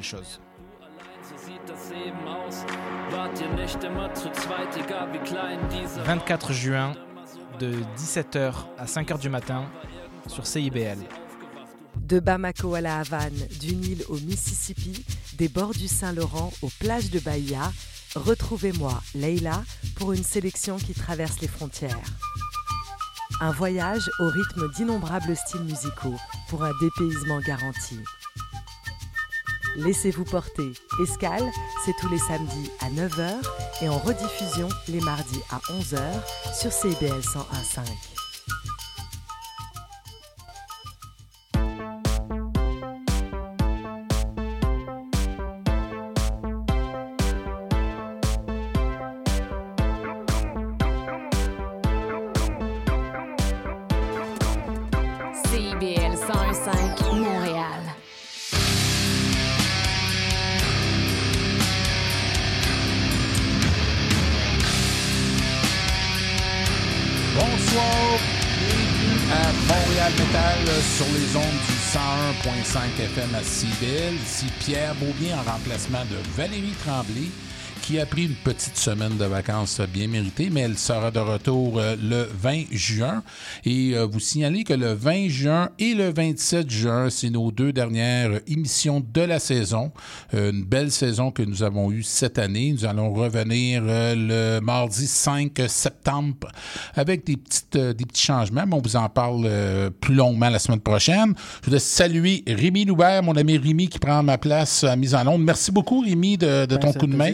belle chose. 24 juin de 17h à 5h du matin sur CIBL. De Bamako à la Havane, du Nil au Mississippi, des bords du Saint-Laurent aux plages de Bahia, retrouvez-moi, Leila, pour une sélection qui traverse les frontières. Un voyage au rythme d'innombrables styles musicaux pour un dépaysement garanti. Laissez-vous porter. Escale, c'est tous les samedis à 9h et en rediffusion les mardis à 11h sur CBL 101.5. FM à CIBL. Ici Pierre Beaubien en remplacement de Valérie Tremblay qui a pris une petite semaine de vacances bien méritée, mais elle sera de retour euh, le 20 juin. Et euh, vous signalez que le 20 juin et le 27 juin, c'est nos deux dernières émissions de la saison. Euh, une belle saison que nous avons eue cette année. Nous allons revenir le mardi 5 septembre avec des, petites, des petits changements, mais on vous en parle plus longuement la semaine prochaine. Je voudrais saluer Rémi Loubert, mon ami Rémi qui prend ma place à mise en onde. Merci beaucoup, Rémi, de, de Ben, ton coup de main.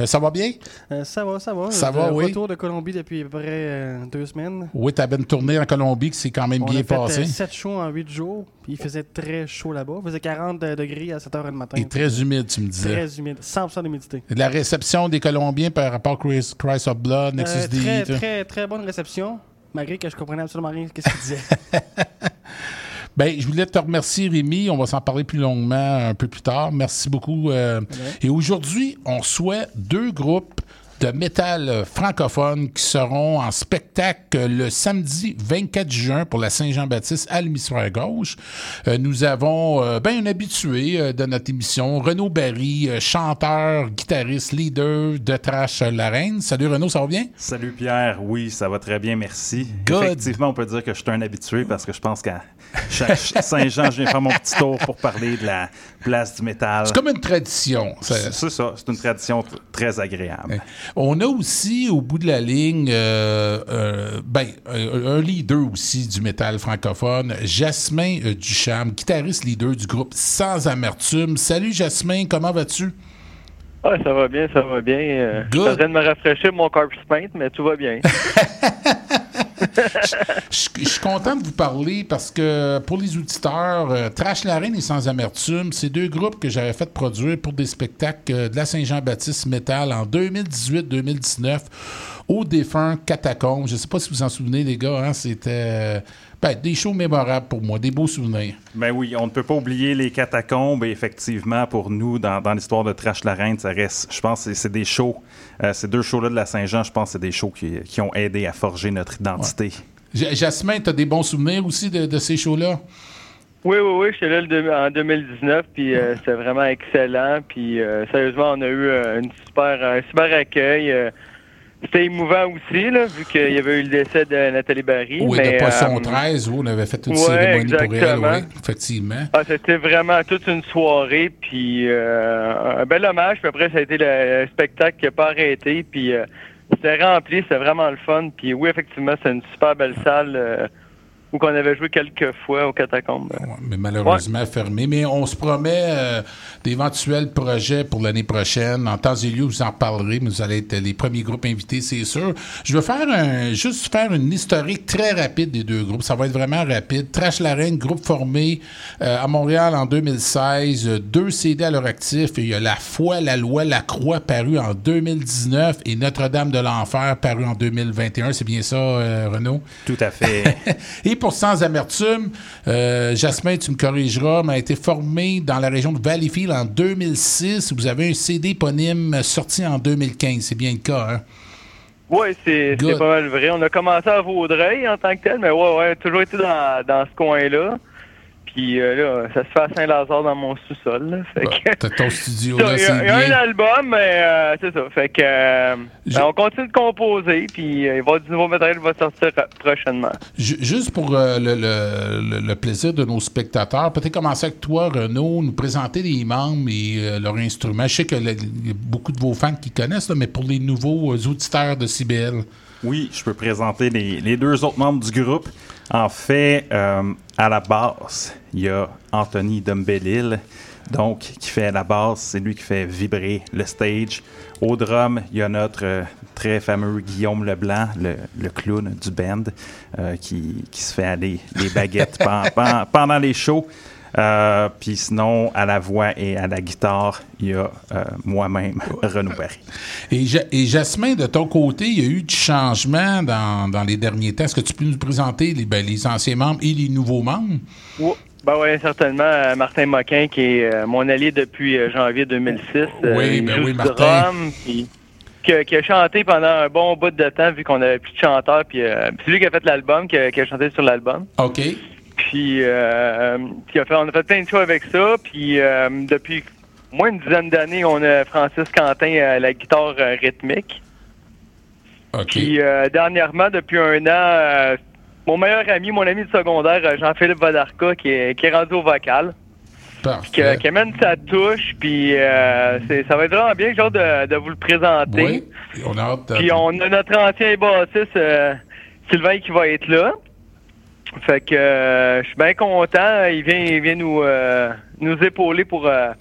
Euh, ça va bien? Euh, ça va, ça va. Ça De va, oui. Retour de Colombie depuis à peu près euh, deux semaines. Oui, tu avais une tournée en Colombie qui s'est quand même On bien a fait passée. euh, sept shows en huit jours. Puis il faisait très chaud là-bas. Il faisait 40 degrés à 7 h du matin. Et très humide, tu me disais. Très humide. 100% d'humidité. La réception des Colombiens par rapport à Chris- Christ of Blood, Nexus Euh, D. très, très, très bonne réception. Malgré que je comprenais absolument rien de ce qu'il disait. Ben, je voulais te remercier, Rémi. On va s'en parler plus longuement un peu plus tard. Merci beaucoup. euh, Et aujourd'hui, on souhaite deux groupes de métal euh, francophone qui seront en spectacle le samedi 24 juin pour la Saint-Jean-Baptiste à l'hémisphère gauche. Euh, nous avons euh, ben, un habitué de notre émission, Renaud Barry, chanteur, guitariste, leader de Trash La Reine. Salut Renaud, ça va bien? Salut Pierre, oui, ça va très bien, merci. Good. Effectivement, on peut dire que je suis un habitué parce que je pense qu'à Saint-Jean, je viens faire mon petit tour pour parler de la place du métal. C'est comme une tradition. C'est ça, c'est une tradition tr- très agréable. On a aussi, au bout de la ligne, euh, euh, ben, un leader aussi du métal francophone, Jasmin euh, Ducharme, guitariste leader du groupe Sans Amertume. Salut Jasmin, comment vas-tu? Ouais, ça va bien, ça va bien. Euh, je Good. en train de me rafraîchir mon corpse paint, mais tout va bien. Je suis content de vous parler parce que pour les auditeurs, euh, Trash Larine et Sans Amertume, c'est deux groupes que j'avais fait produire pour des spectacles euh, de la Saint-Jean-Baptiste Metal en 2018-2019 au défunt Catacombe. Je ne sais pas si vous en souvenez, les gars, hein, c'était euh, ben, des shows mémorables pour moi, des beaux souvenirs. Ben oui, on ne peut pas oublier les catacombes et effectivement, pour nous, dans, dans l'histoire de Trash la Reine, ça reste, je pense, que c'est- c'est des shows, euh, ces deux shows-là de la Saint-Jean, je pense que c'est des shows qui, qui ont aidé à forger notre identité. J- Jasmin, tu as des bons souvenirs aussi de, de ces shows-là? Oui, oui, oui, j'étais là le en 2019, puis euh, c'était vraiment excellent. Puis euh, sérieusement, on a eu euh, une super, un super accueil. Euh, c'était émouvant aussi, là, vu qu'il y avait eu le décès de Nathalie Barry. Oui, mais, de Poisson euh, 13, oui, on avait fait une ouais, cérémonie pour elle, exactement. oui, effectivement. Ah, c'était vraiment toute une soirée, puis euh, un bel hommage. Puis après, ça a été le, le spectacle qui n'a pas arrêté, puis euh, c'était rempli, c'était vraiment le fun. Puis oui, effectivement, c'est une super belle salle où qu'on avait joué quelques fois au catacombe. Ouais, mais malheureusement fermé. Mais on se promet euh, d'éventuels projets pour l'année prochaine. En temps et lieu, vous en parlerez, mais vous allez être les premiers groupes invités, c'est sûr. Je veux faire un, juste faire une historique très rapide des deux groupes. Ça va être vraiment rapide. Trash la Reine, groupe formé euh, à Montréal en 2016, euh, deux CD à leur actif. Il y a La Foi, La Loi, La Croix paru en 2019 et Notre-Dame de l'Enfer paru en 2021. C'est bien ça, euh, Renaud? Tout à fait. Et pour Sans Amertume, euh, Jasmin, tu me corrigeras, m'a été formé dans la région de Valleyfield en 2006. Vous avez un CD éponyme sorti en 2015. C'est bien le cas, hein? Oui, c'est pas mal vrai. On a commencé à Vaudreuil en tant que tel, mais ouais, ouais, toujours été dans, dans ce coin-là. Puis euh, là, ça se fait à Saint-Lazare dans mon sous-sol. là. Fait que- T'as ton studio là, Il y, c'est a, il y a un album, mais euh, c'est ça. Fait que euh, Je- ben, on continue de composer, puis euh, il va y avoir du nouveau matériel qui va sortir prochainement. Ju- Juste pour euh, le, le- le- le plaisir de nos spectateurs, peut-être commencer avec toi, Renaud, nous présenter les membres et euh, leurs instruments. Je sais que le- y a beaucoup de vos fans qui connaissent, là, mais pour les nouveaux euh, auditeurs de CBL. Oui, je peux présenter les, les deux autres membres du groupe. En fait, euh, à la basse, il y a Anthony Dumbellil, donc qui fait la basse, c'est lui qui fait vibrer le stage. Au drum, il y a notre euh, très fameux Guillaume Leblanc, le, le clown du band, euh, qui, qui se fait aller les baguettes pen- pen- pendant les shows. Euh, Puis sinon, à la voix et à la guitare, il y a euh, moi-même, Renaud Barry. Et, Ja- et Jasmin, de ton côté, il y a eu du changement dans, dans les derniers temps? Est-ce que tu peux nous présenter les, ben, les anciens membres et les nouveaux membres? Oui, ben ouais, certainement. euh, Martin Moquin, qui est euh, mon allié depuis euh, janvier 2006. euh, Oui, ben oui, Martin. drum, qui, a- chanté pendant un bon bout de temps, vu qu'on avait plus de chanteurs. Puis euh, c'est lui qui a fait l'album, qui a, qui a chanté sur l'album. OK. Puis, euh, on a fait plein de choses avec ça. Puis, euh, depuis moins une dizaine d'années, on a Francis Quentin à la guitare euh, rythmique. OK. Puis, euh, dernièrement, depuis un an, mon meilleur ami, mon ami de secondaire, Jean-Philippe Vadarca, qui est, qui est rendu au vocal, qui, qui amène sa touche. Puis, ça va être vraiment bien, genre, de, de vous le présenter. Oui, on a hâte. de- Puis on a notre ancien bassiste, Sylvain, qui va être là. Fait que euh, je suis bien content. Il vient, il vient nous, euh, nous épauler pour, euh,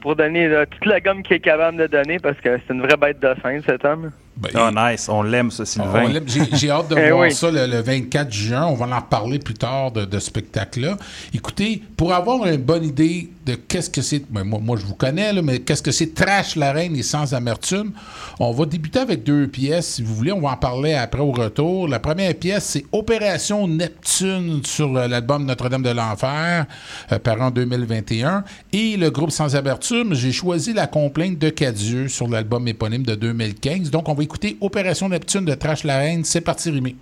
pour donner là, toute la gomme qu'il est capable de donner parce que c'est une vraie bête de scène, cet homme. Ben, Ah, nice, on l'aime, ce Sylvain. On l'aime. J'ai j'ai hâte de Eh voir oui. ça le, le 24 juin. On va en reparler plus tard de, de ce spectacle-là. Écoutez, pour avoir une bonne idée de qu'est-ce que c'est, ben, moi, je vous connais, mais qu'est-ce que c'est Trash la Reine et Sans Amertume, on va débuter avec deux pièces, si vous voulez. On va en parler après au retour. La première pièce, c'est Opération Neptune sur euh, l'album Notre-Dame de l'Enfer, euh, par an 2021. Et le groupe Sans Amertume, j'ai choisi La Complainte de Cadieux sur l'album éponyme de 2015. Donc, on va écouter Opération Neptune de Trash la Reine. C'est parti, Rémi.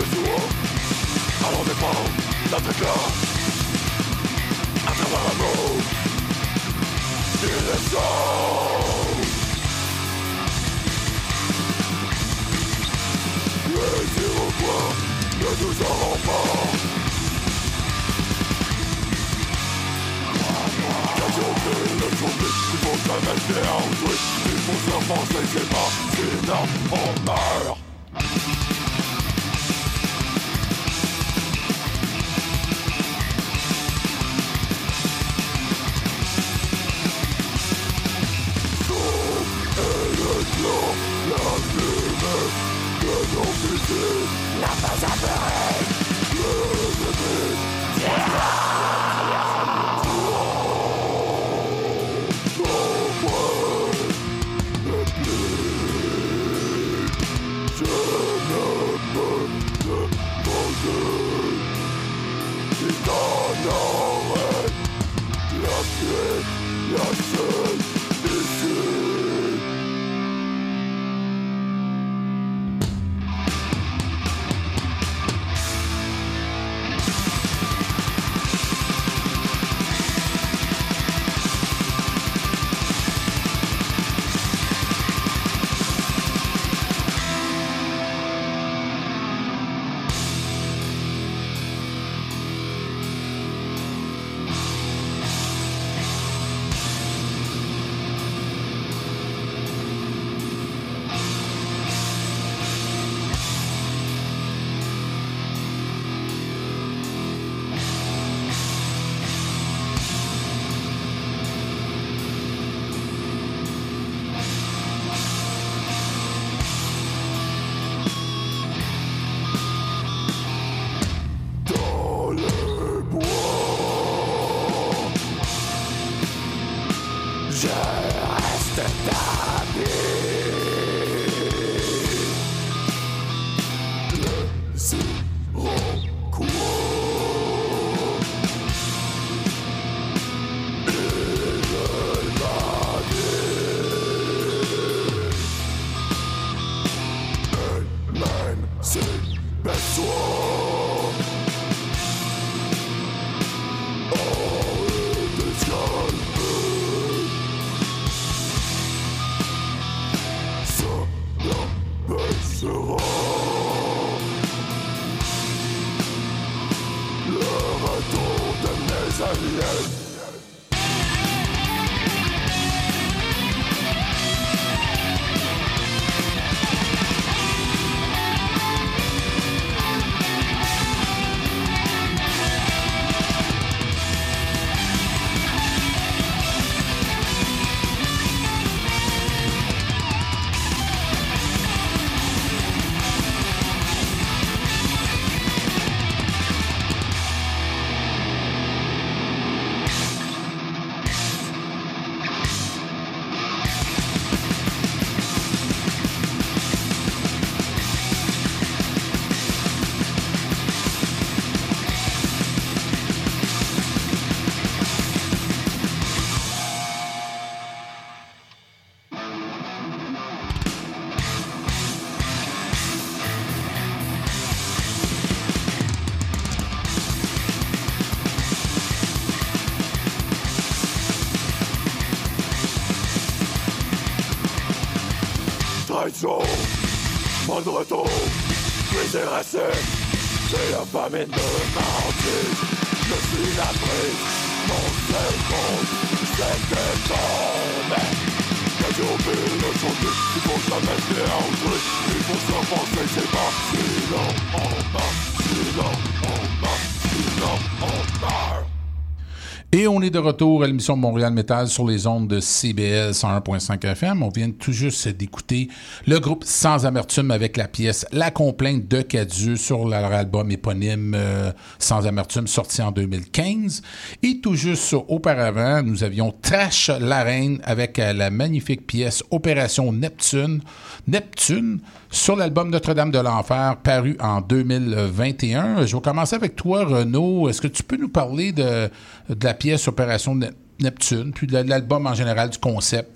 peu sourd Alors dépend notre corps À travers Il est sort Les Iroquois ne nous auront pas Qu'est-ce jamais se faire Ils vont se c'est pas une on meurt. Not for suffering. Trahison, mon retour, puis déraciné, c'est la famine de martyr. Je suis la prise, mon seul compte, c'est de. J'ai oublié le chanter, il faut jamais se déranger, il faut se penser, c'est pas sinon on meurt, sinon on meurt, Et on est de retour à l'émission Montréal Metal sur les ondes de CBL 101.5 FM. On vient tout juste d'écouter le groupe Sans Amertume avec la pièce La complainte de Cadieux sur leur album éponyme euh, Sans Amertume sorti en 2015. Et tout juste auparavant, nous avions Trash la avec euh, la magnifique pièce Opération Neptune. Neptune sur l'album Notre-Dame de l'Enfer paru en 2021. Je vais commencer avec toi, Renaud. Est-ce que tu peux nous parler de, la pièce Opération Ne- Neptune, puis de l'album en général, du concept?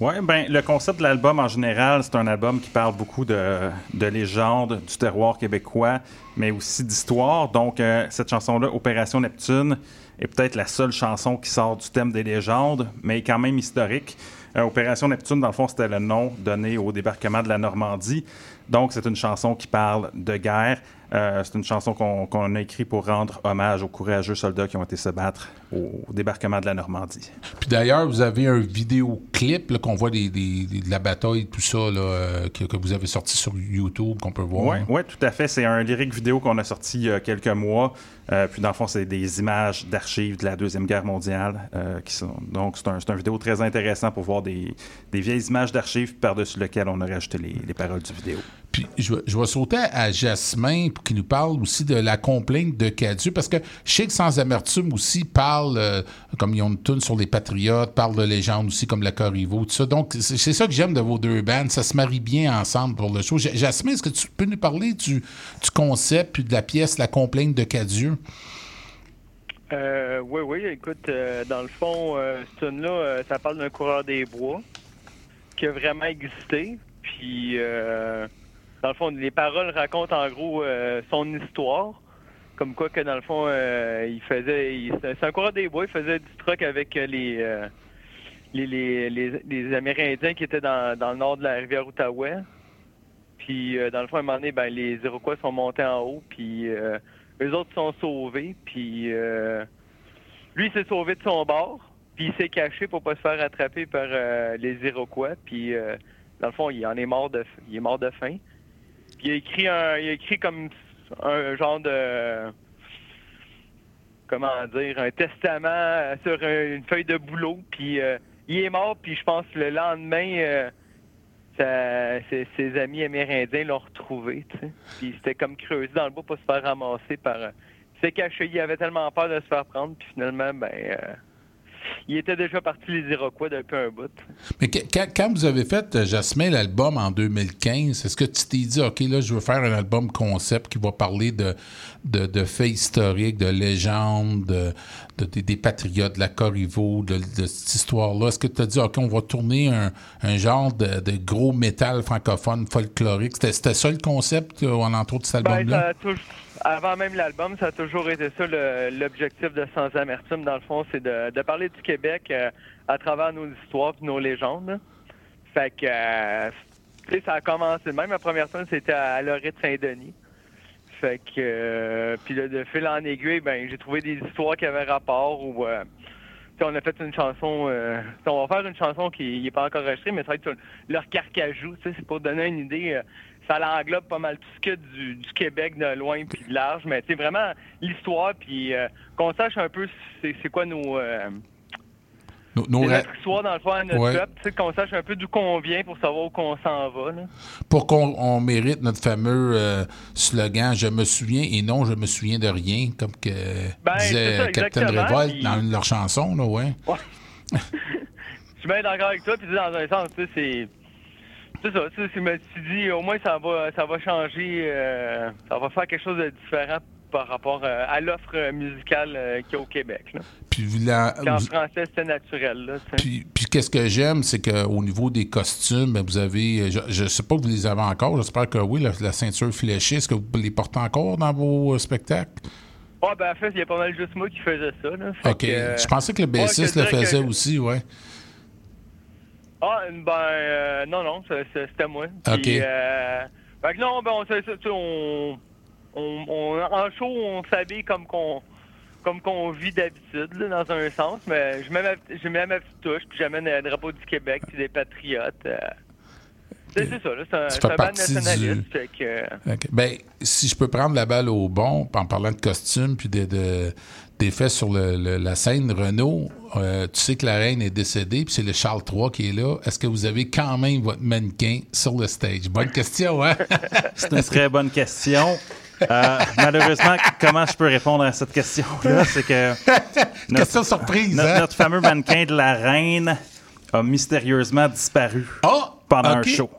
Oui, ben, le concept de l'album en général, c'est un album qui parle beaucoup de, de légendes, du terroir québécois, mais aussi d'histoire. Donc, euh, cette chanson-là, Opération Neptune, est peut-être la seule chanson qui sort du thème des légendes, mais quand même historique. Euh, Opération Neptune, dans le fond, c'était le nom donné au débarquement de la Normandie. Donc, c'est une chanson qui parle de guerre. Euh, c'est une chanson qu'on a écrite pour rendre hommage aux courageux soldats qui ont été se battre au, au débarquement de la Normandie. Puis d'ailleurs, vous avez un vidéoclip qu'on voit des, des- des- de la bataille, tout ça, là, euh, que, que vous avez sorti sur YouTube, qu'on peut voir. Oui, ouais, tout à fait. C'est un lyrique vidéo qu'on a sorti il y a quelques mois. Euh, puis dans le fond, c'est des images d'archives de la Deuxième Guerre mondiale. qui sont... Donc, c'est un, un vidéo très intéressant pour voir des, des vieilles images d'archives par-dessus lesquelles on a rajouté les, les paroles du vidéo. Puis je, vais- sauter à Jasmin pour qu'il nous parle aussi de la complainte de Cadieux, parce que je sais que Sans Amertume aussi parle, euh, comme ils ont une tune sur les Patriotes, parle de légendes aussi comme la Corriveau, tout ça. Donc, c'est ça que j'aime de vos deux bandes. Ça se marie bien ensemble pour le show. Ja- Jasmin, est-ce que tu peux nous parler du, du concept puis de la pièce La complainte de Cadieux? Euh, oui, oui, écoute, euh, dans le fond, euh, ce tune-là, ça parle d'un coureur des bois qui a vraiment existé. Puis, dans le fond, les paroles racontent en gros euh, son histoire. Comme quoi que dans le fond, euh, il faisait. C'est un coureur des bois, il faisait du truck avec euh, les, euh, les, les, les, les Amérindiens qui étaient dans, dans le nord de la rivière Outaouais. Puis, dans le fond, à un moment donné, ben, les Iroquois sont montés en haut, puis eux autres sont sauvés, puis lui, il s'est sauvé de son bord, puis il s'est caché pour pas se faire attraper par les Iroquois, puis dans le fond, il en est mort de, il est mort de faim. Il a écrit un, il a écrit comme un genre de, comment dire, un testament euh, sur un- une feuille de boulot, puis euh, il est mort, puis je pense le lendemain. euh, ses, amis amérindiens l'ont retrouvé. Puis c'était comme creusé dans le bois pour se faire ramasser par. euh, il s'est caché, il avait tellement peur de se faire prendre, puis finalement, ben. Euh, il était déjà parti les Iroquois depuis un bout. Mais quand, quand vous avez fait, euh, Jasmin, l'album en 2015, est-ce que tu t'es dit, OK, là, je veux faire un album concept qui va parler de, de, de faits historiques, de légendes, de, de- des- des patriotes, de la Corriveau, de, cette histoire-là? Est-ce que tu as dit, OK, on va tourner un, un genre de, gros métal francophone folklorique? C'était, ça le concept euh, en entour de cet Ben, album-là? Avant même l'album, ça a toujours été ça l'objectif de Sans Amertume, dans le fond, c'est de, de parler du Québec euh, à travers nos histoires et nos légendes. Fait que, euh, ça a commencé. Même la première scène, c'était à Lorette Saint-Denis. Fait que, euh, puis de fil en aiguille, ben, j'ai trouvé des histoires qui avaient rapport ou. on a fait une chanson, on va faire une chanson qui n'est pas encore enregistrée, mais ça va être sur leur carcajou, c'est pour donner une idée. Ça l'englobe pas mal tout ce que du, du Québec de loin puis de large, mais c'est vraiment l'histoire puis euh, qu'on sache un peu c'est quoi nos, euh, Nos- nos notre histoire dans le fond à notre Ouais. peuple, qu'on sache un peu d'où qu'on vient pour savoir où qu'on s'en va. Là. pour qu'on on mérite notre fameux euh, slogan Je me souviens et non, je me souviens de rien, comme que Ben, disait ça, Captain Revolt puis- dans une de leurs chansons, là, ouais. Je suis bien d'accord avec toi, puis dans un sens, tu sais, c'est. C'est ça, tu sais, je me suis dit, au moins, ça va, ça va changer, euh, ça va faire quelque chose de différent par rapport euh, à l'offre musicale euh, qu'il y a au Québec. Là. Puis, la- en français, c'était naturel. Là, tu puis, puis qu'est-ce que j'aime, c'est qu'au niveau des costumes, ben, vous avez, je ne sais pas que vous les avez encore, j'espère que oui, la, la ceinture fléchée, est-ce que vous les portez encore dans vos euh, spectacles? Ouais, ben en fait, il y a pas mal juste moi qui faisais ça. Là. OK. que, je pensais que le ouais, bassiste je le faisait que- aussi, ouais. Ah, ben, euh, non, non, c'était moi. OK. Puis, euh, fait que non, ben, on, ça, on, on, on- en show, on s'habille comme qu'on comme qu'on vit d'habitude, là, dans un sens, mais je mets ma, je mets ma petite touche, puis j'amène le drapeau du Québec, puis des patriotes. euh. c'est ça, là, c'est un, un band nationaliste. du- que, euh, OK. Ben, si je peux prendre la balle au bon, en parlant de costumes puis de, de- d'effets sur le- le- la scène, Renault, euh, tu sais que la reine est décédée, puis c'est le Charles III qui est là. Est-ce que vous avez quand même votre mannequin sur le stage? Bonne question, hein? C'est une très bonne question. Euh, malheureusement, comment je peux répondre à cette question-là? C'est que notre, question surprise, notre, hein? notre fameux mannequin de la reine a mystérieusement disparu Ah! pendant un show.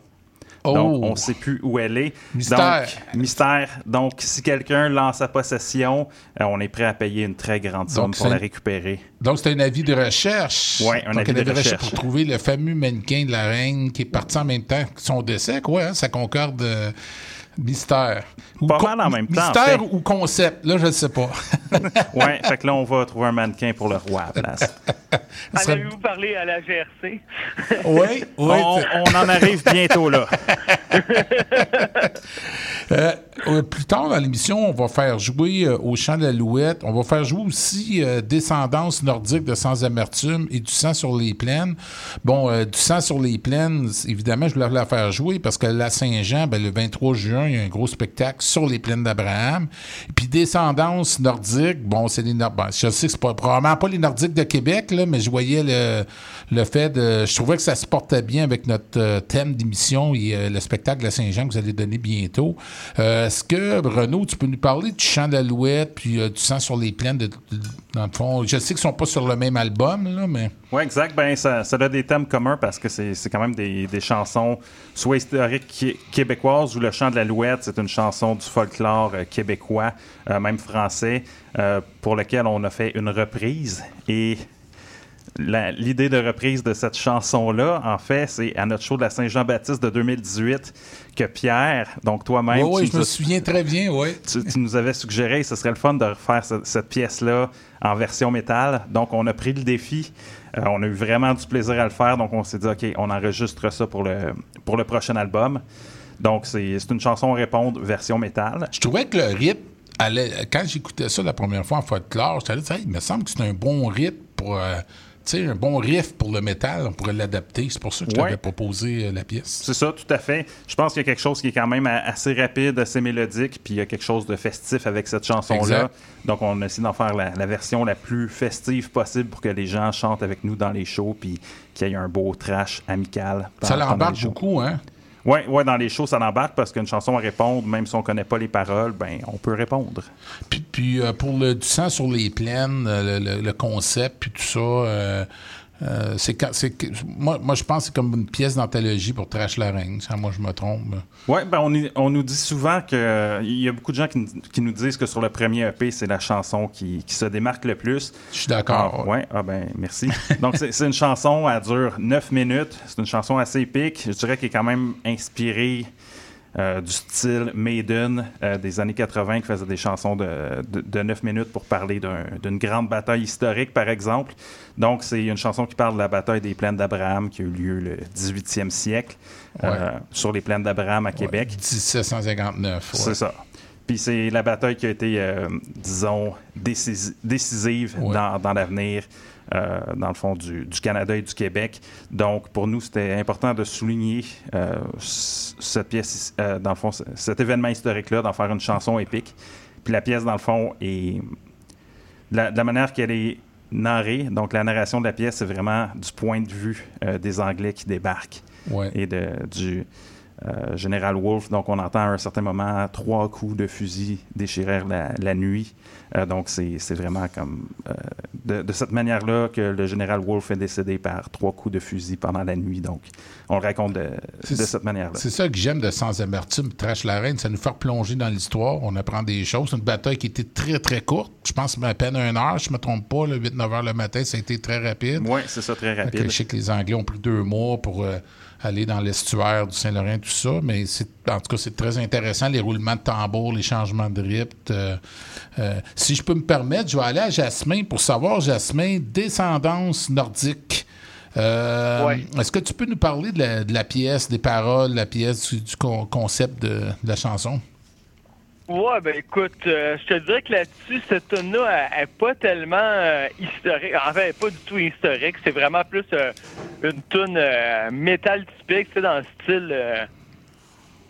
Oh. Donc, on ne sait plus où elle est. Mystère. Donc, mystère. Donc, si quelqu'un lance sa possession, euh, on est prêt à payer une très grande somme Donc, pour la récupérer. Donc, c'est un avis de recherche. Ouais, un Donc, avis de recherche. pour trouver le fameux mannequin de la reine qui est parti en même temps que son décès. Quoi, hein? ça concorde euh, mystère. Ou Pas mal en même temps, en Mystère fait. ou concept, là, je ne sais pas. Ouais, fait que là, on va trouver un mannequin pour le roi à la place. Serait- avez-vous parlé à la GRC? oui, oui. on, on en arrive bientôt là. Euh, euh, plus tard dans l'émission, on va faire jouer euh, au chant de l'Alouette. On va faire jouer aussi euh, Descendance nordique de Sans Amertume et Du sang sur les plaines. Bon, euh, Du sang sur les plaines, évidemment, je voulais la faire jouer parce que la Saint-Jean, ben, le 23 juin, y a un gros spectacle sur les plaines d'Abraham. Puis Descendance nordique, bon, c'est les Nord- bon, je sais que c'est pas, probablement pas les Nordiques de Québec, là, mais je voyais le, le fait de. Je trouvais que ça se portait bien avec notre euh, thème d'émission et euh, le spectacle de Saint-Jean que vous allez donner bientôt. Euh, Est-ce que, Renaud, tu peux nous parler du chant de l'Alouette puis du sang sur les plaines, de- dans le fond? Je sais qu'ils sont pas sur le même album, là, mais. Oui, exact. Ben, ça, ça a des thèmes communs parce que c'est quand même des, des chansons soit historiques québécoises ou le chant de l'alouette, c'est une chanson du folklore euh, québécois, euh, même français, euh, pour lequel on a fait une reprise. Et l'idée de reprise de cette chanson-là, en fait, c'est à notre show de la Saint-Jean-Baptiste de 2018 que Pierre, donc toi-même, Oui, tu je nous me as- souviens très bien, oui. tu, tu nous avais suggéré, ce serait le fun de refaire ce- cette pièce-là en version métal. Donc, on a pris le défi. Euh, on a eu vraiment du plaisir à le faire. Donc, on s'est dit, OK, on enregistre ça pour le, pour le prochain album. Donc, c'est une chanson répondre version métal. Je trouvais que le rythme allait. Quand j'écoutais ça la première fois en folklore, j'étais là, Hey, il me semble que c'est un bon rythme pour. euh, sais, un bon riff pour le métal, on pourrait l'adapter. C'est pour ça que je Ouais. t'avais proposé euh, la pièce. C'est ça, tout à fait. Je pense qu'il y a quelque chose qui est quand même assez rapide, assez mélodique, puis il y a quelque chose de festif avec cette chanson-là. Donc, on a essayé d'en faire la, la version la plus festive possible pour que les gens chantent avec nous dans les shows, puis qu'il y ait un beau trash amical. Ça l'embarque beaucoup, hein? Oui, ouais, dans les shows, ça l'embarque parce qu'une chanson à répondre, même si on connaît pas les paroles, ben on peut répondre. Puis, puis, euh, pour le du sang sur les plaines, euh, le concept, puis tout ça, euh, euh, c'est quand- c'est que- moi, moi, je pense que c'est comme une pièce d'anthologie pour Trash la Reine. Ça, moi, je me trompe. Oui, ben on, on nous dit souvent que il y a beaucoup de gens qui, nous- qui nous disent que sur le premier EP, c'est la chanson qui, qui se démarque le plus. Je suis d'accord. Ah, ouais, ah ben merci. Donc c'est c'est une chanson, elle dure 9 minutes. C'est une chanson assez épique. Je dirais qu'elle est quand même inspirée euh, du style Maiden euh, des années 80 qui faisait des chansons de, de, de 9 minutes pour parler d'un- d'une grande bataille historique, par exemple. Donc c'est une chanson qui parle de la bataille des plaines d'Abraham qui a eu lieu le 18e siècle euh, sur les plaines d'Abraham à Québec. 1759. ouais. C'est ça. Puis c'est la bataille qui a été, disons, décisi- décisive dans, dans l'avenir, dans le fond, du, du Canada et du Québec. Donc, pour nous, c'était important de souligner euh, cette pièce, euh, dans le fond, cet événement historique-là, d'en faire une chanson épique. Puis la pièce, dans le fond, est. de La, de la manière qu'elle est narrée, donc la narration de la pièce, c'est vraiment du point de vue euh, des Anglais qui débarquent Ouais. et de, du euh, général Wolfe. Donc, on entend à un certain moment trois coups de fusil déchirèrent la, la nuit. Euh, donc, c'est vraiment comme euh, de, de cette manière-là que le général Wolfe est décédé par trois coups de fusil pendant la nuit. Donc, on le raconte de, cette manière-là. C'est ça que j'aime de Sans Amertume, Trash la Reine. Ça nous fait plonger dans l'histoire. On apprend des choses. C'est une bataille qui était très, très courte. Je pense à peine une heure. Je me trompe pas. 8-9 heures le matin, ça a été très rapide. Oui, c'est ça, très rapide. je sais que les Anglais ont pris deux mois pour aller dans l'estuaire du Saint-Laurent, tout ça, mais c'est, en tout cas, c'est très intéressant, les roulements de tambour, les changements de rythme. euh, euh, si je peux me permettre, je vais aller à Jasmin pour savoir, Jasmin, descendance nordique. Euh, Ouais. Est-ce que tu peux nous parler de la, de la pièce, des paroles, la pièce, du, du con- concept de, de la chanson? Ouais, ben écoute, euh, je te dirais que là-dessus, cette tune-là, elle, elle est pas tellement euh, historique. En fait, elle pas du tout historique. C'est vraiment plus euh, une tune métal typique, sais, dans le style.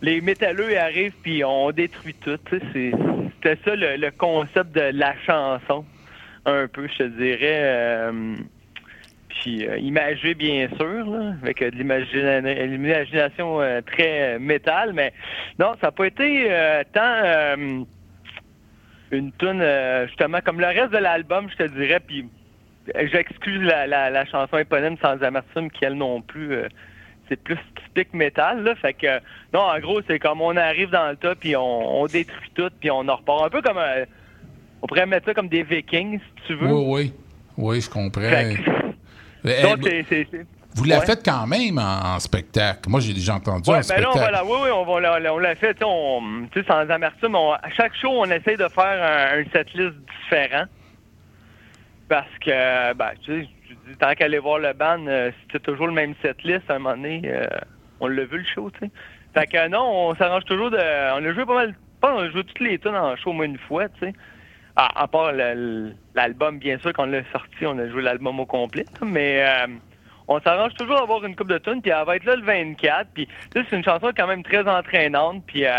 les métalleux arrivent puis on détruit tout. c'est- C'était ça le, le concept de la chanson, un peu, je te dirais. Puis euh, imagé, bien sûr, là, avec euh, de l'imagina- l'imagination euh, très euh, métal, mais non, ça n'a pas été euh, tant une tune euh, justement comme le reste de l'album, je te dirais, puis j'excuse la, la, la chanson éponyme sans amertume qui, elle non plus, c'est plus typique métal, là. Fait que, non, en gros, c'est comme on arrive dans le tas, puis on, on détruit tout, puis on en repart. Un peu comme, euh, on pourrait mettre ça comme des vikings, si tu veux. Oui, oui. Oui, je comprends. Fait que- donc, vous- c'est- c'est- c'est- vous la ouais. faites quand même en, en spectacle. Moi, j'ai déjà entendu Ouais, un ben là, spectacle. on va la, oui, oui, on, va la- on l'a fait, on- sans amertume. on- à chaque show, on essaye de faire un, un setlist différent. Parce que, ben, tu sais, tant qu'aller voir le band, euh, c'est toujours le même setlist, à un moment donné, euh, on l'a vu le show, tu sais. Fait que non, on s'arrange toujours de. On a joué pas mal. Pas, on a joué toutes les tunes en show au moins une fois, tu sais. À, à part l'album, bien sûr, quand on l'a sorti, on a joué l'album au complet. Mais euh, on s'arrange toujours à avoir une coupe de tunes, puis elle va être là le 24. Puis c'est une chanson quand même très entraînante, puis euh,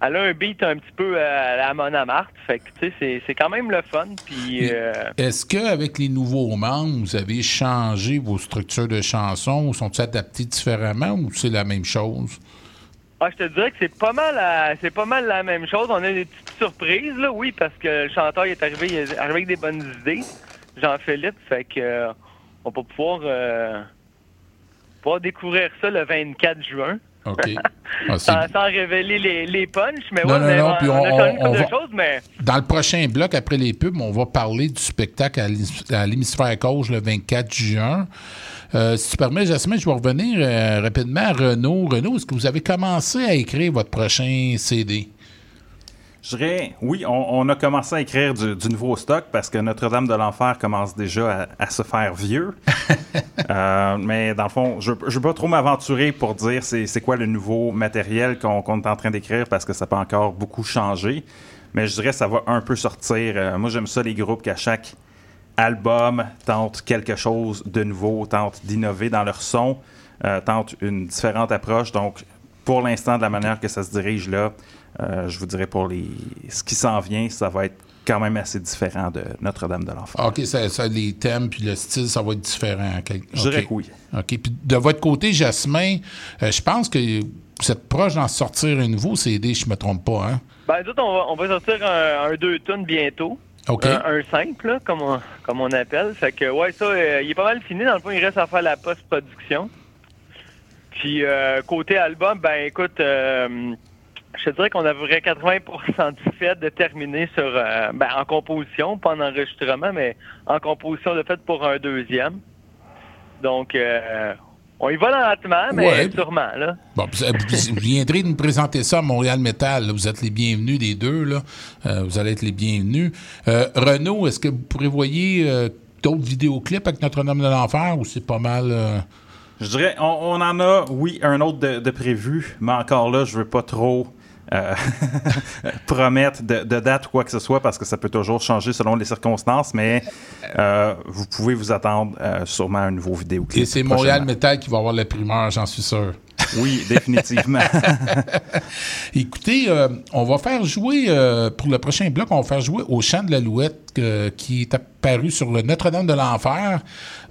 elle a un beat un petit peu euh, à la Mona Marthe. Fait que tu sais, c'est- quand même le fun. Puis euh, Est-ce qu'avec les nouveaux membres, vous avez changé vos structures de chansons ou sont-ils adaptés différemment ou c'est la même chose? Ah, je te dirais que c'est pas mal la- c'est pas mal la même chose. On a des petites surprises, là, oui, parce que le chanteur il est arrivé, il est arrivé avec des bonnes idées. Jean-Philippe, fait que euh, on va pouvoir, euh, pouvoir découvrir ça le 24 juin. OK. Ah, sans, sans révéler les, les punchs, mais Non, ouais, non, mais non, on, puis on on- a on va- de choses, mais Dans le prochain bloc, après les pubs, on va parler du spectacle à l'hémisphère gauche le 24 juin. Euh, si tu permets, Jasmine, je vais revenir euh, rapidement à Renaud. Renaud, est-ce que vous avez commencé à écrire votre prochain CD? Je dirais, oui, on, on a commencé à écrire du, du nouveau stock parce que Notre-Dame de l'Enfer commence déjà à, à se faire vieux. Euh, mais dans le fond, je ne veux pas trop m'aventurer pour dire c'est quoi le nouveau matériel qu'on est en train d'écrire parce que ça peut encore beaucoup changer. Mais je dirais ça va un peu sortir. Euh, moi, j'aime ça, les groupes qu'à chaque album tentent quelque chose de nouveau, tentent d'innover dans leur son, euh, tentent une différente approche. Donc, pour l'instant, de la manière que ça se dirige là, euh, je vous dirais pour les ce qui s'en vient, ça va être quand même assez différent de Notre-Dame de l'Enfer. Ah, OK, ça, ça, les thèmes puis le style, ça va être différent. Je dirais que oui. OK. Puis de votre côté, Jasmin, euh, je pense que vous êtes proche d'en sortir un nouveau CD, je ne me trompe pas, hein? ben, nous autres, on va, on va sortir un, un deux tonnes bientôt. Un, un simple, là, comme, on, comme on appelle. Fait que, ouais, ça, euh, il est pas mal fini. Dans le fond, il reste à faire la post-production. Puis, euh, côté album, ben, écoute, euh, je te dirais qu'on avait 80% du fait de terminer sur, euh, ben, en composition, pas en enregistrement, mais en composition de fait pour un deuxième. Donc, euh, on y va lentement, mais Ouais. sûrement, là. Bon, euh, vous, vous viendrez de nous présenter ça à Montréal Metal. là. Vous êtes les bienvenus des deux. Là. Euh, vous allez être les bienvenus. Euh, Renaud, est-ce que vous prévoyez euh, d'autres vidéoclips avec Notre-Dame de l'Enfer ou c'est pas mal... euh, Je dirais, on, on en a, oui, un autre de, de prévu, mais encore là, je veux pas trop euh, promettre de, de date ou quoi que ce soit parce que ça peut toujours changer selon les circonstances, mais euh, vous pouvez vous attendre euh, sûrement à un nouveau vidéoclip. Et c'est Montréal. Metal qui va avoir la primeur, j'en suis sûr. Oui, définitivement. Écoutez, euh, on va faire jouer, euh, pour le prochain bloc, on va faire jouer au Chant de l'Alouette euh, qui est apparu sur Notre-Dame de l'Enfer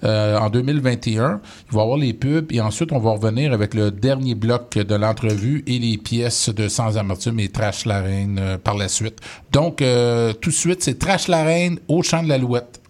en 2021. Il va y avoir les pubs et ensuite on va revenir avec le dernier bloc de l'entrevue et les pièces de Sans Amertume et Trash la Reine par la suite. Donc, tout de suite, c'est Trash la Reine au Chant de l'Alouette.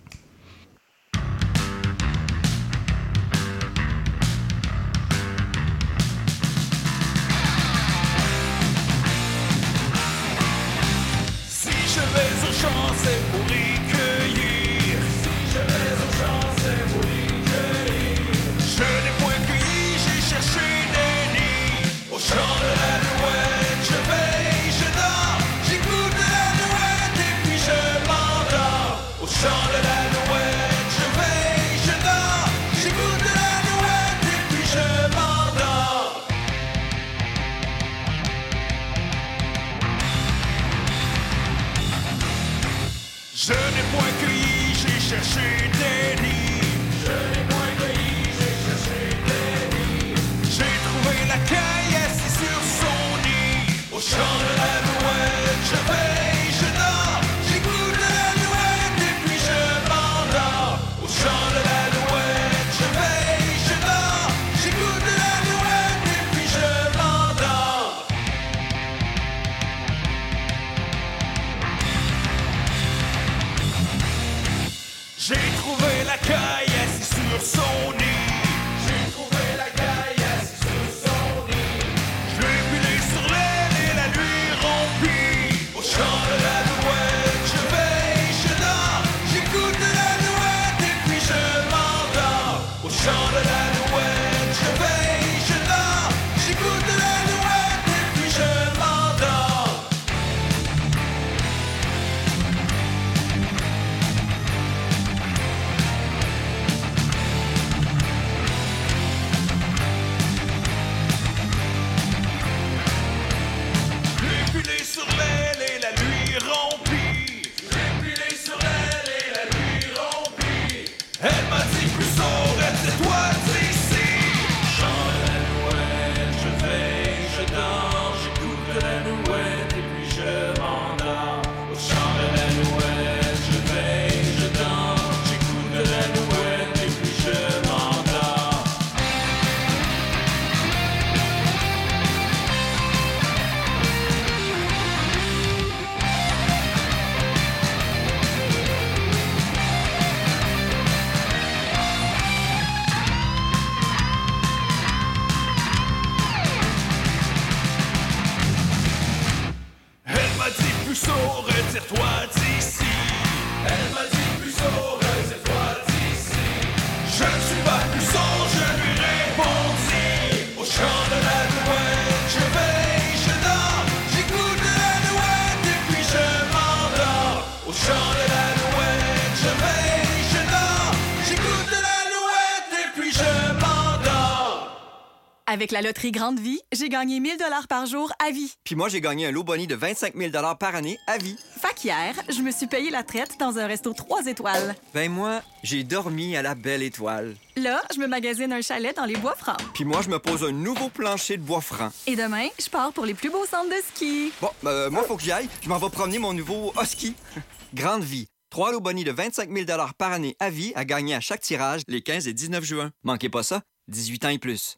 Avec la loterie Grande Vie, j'ai gagné 1000 dollars par jour à vie. Puis moi, j'ai gagné un lot boni de 25 000 par année à vie. Fait qu'hier, je me suis payé la traite dans un resto 3 étoiles. Ben moi, j'ai dormi à la belle étoile. Là, je me magasine un chalet dans les bois francs. Puis moi, je me pose un nouveau plancher de bois franc. Et demain, je pars pour les plus beaux centres de ski. Bon, euh, moi, faut que j'y aille. Je m'en vais promener mon nouveau husky. Grande vie. Trois lots de 25 000 par année à vie à gagner à chaque tirage les 15 et 19 juin. Manquez pas ça. 18 ans et plus.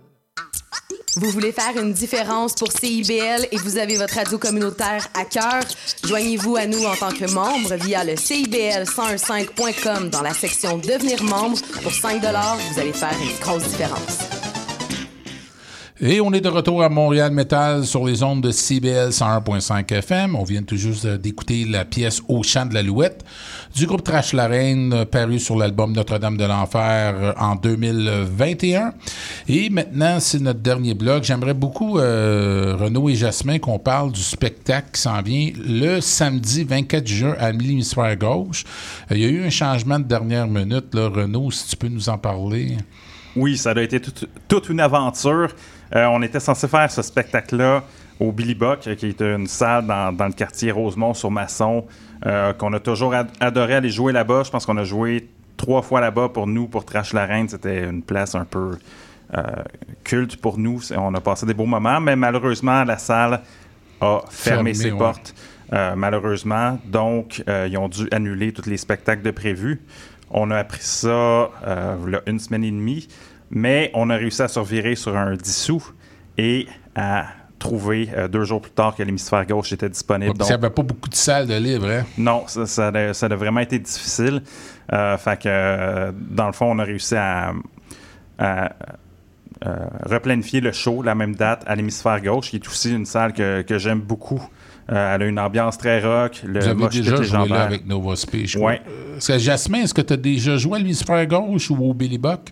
Vous voulez faire une différence pour CIBL et vous avez votre radio communautaire à cœur? Joignez-vous à nous en tant que membre via le CIBL1015.com dans la section Devenir membre. Pour 5 vous allez faire une grosse différence. Et on est de retour à Montréal Metal sur les ondes de CBL 101.5 FM. On vient tout juste d'écouter la pièce Au chant de l'alouette du groupe Trash la Reine, euh, paru sur l'album Notre-Dame de l'Enfer euh, en 2021. Et maintenant, c'est notre dernier blog. J'aimerais beaucoup, euh, Renaud et Jasmin, qu'on parle du spectacle qui s'en vient le samedi 24 juin à l'hémisphère gauche. Il y a eu un changement de dernière minute. Renaud, si tu peux nous en parler. Oui, ça a été toute, une aventure. On était censé faire ce spectacle-là au Billy Buck, qui est une salle dans, dans le quartier Rosemont sur Masson, euh, qu'on a toujours ad- adoré aller jouer là-bas. Je pense qu'on a joué trois fois là-bas pour nous, pour Trash la Reine. C'était une place un peu euh, culte pour nous. On a passé des beaux moments, mais malheureusement, la salle a fermé Fermé, ses ouais. portes. euh, malheureusement. Donc, ils ont dû annuler tous les spectacles de prévus. On a appris ça une semaine et demie, mais on a réussi à survirer sur un dissous et à trouver euh, deux jours plus tard que l'hémisphère gauche était disponible. Il n'y avait pas beaucoup de salles de libre. Hein? Non, ça, ça, a, ça a vraiment été difficile. Euh, fait que, euh, dans le fond, on a réussi à, à, euh, replanifier le show, la même date, à l'hémisphère gauche, qui est aussi une salle que, que j'aime beaucoup. Euh, elle a une ambiance très rock. Le Vous avez déjà joué là avec Nova Speech. Ouais. Que Jasmin, est-ce que tu as déjà joué à l'hémisphère gauche ou au Billy Buck?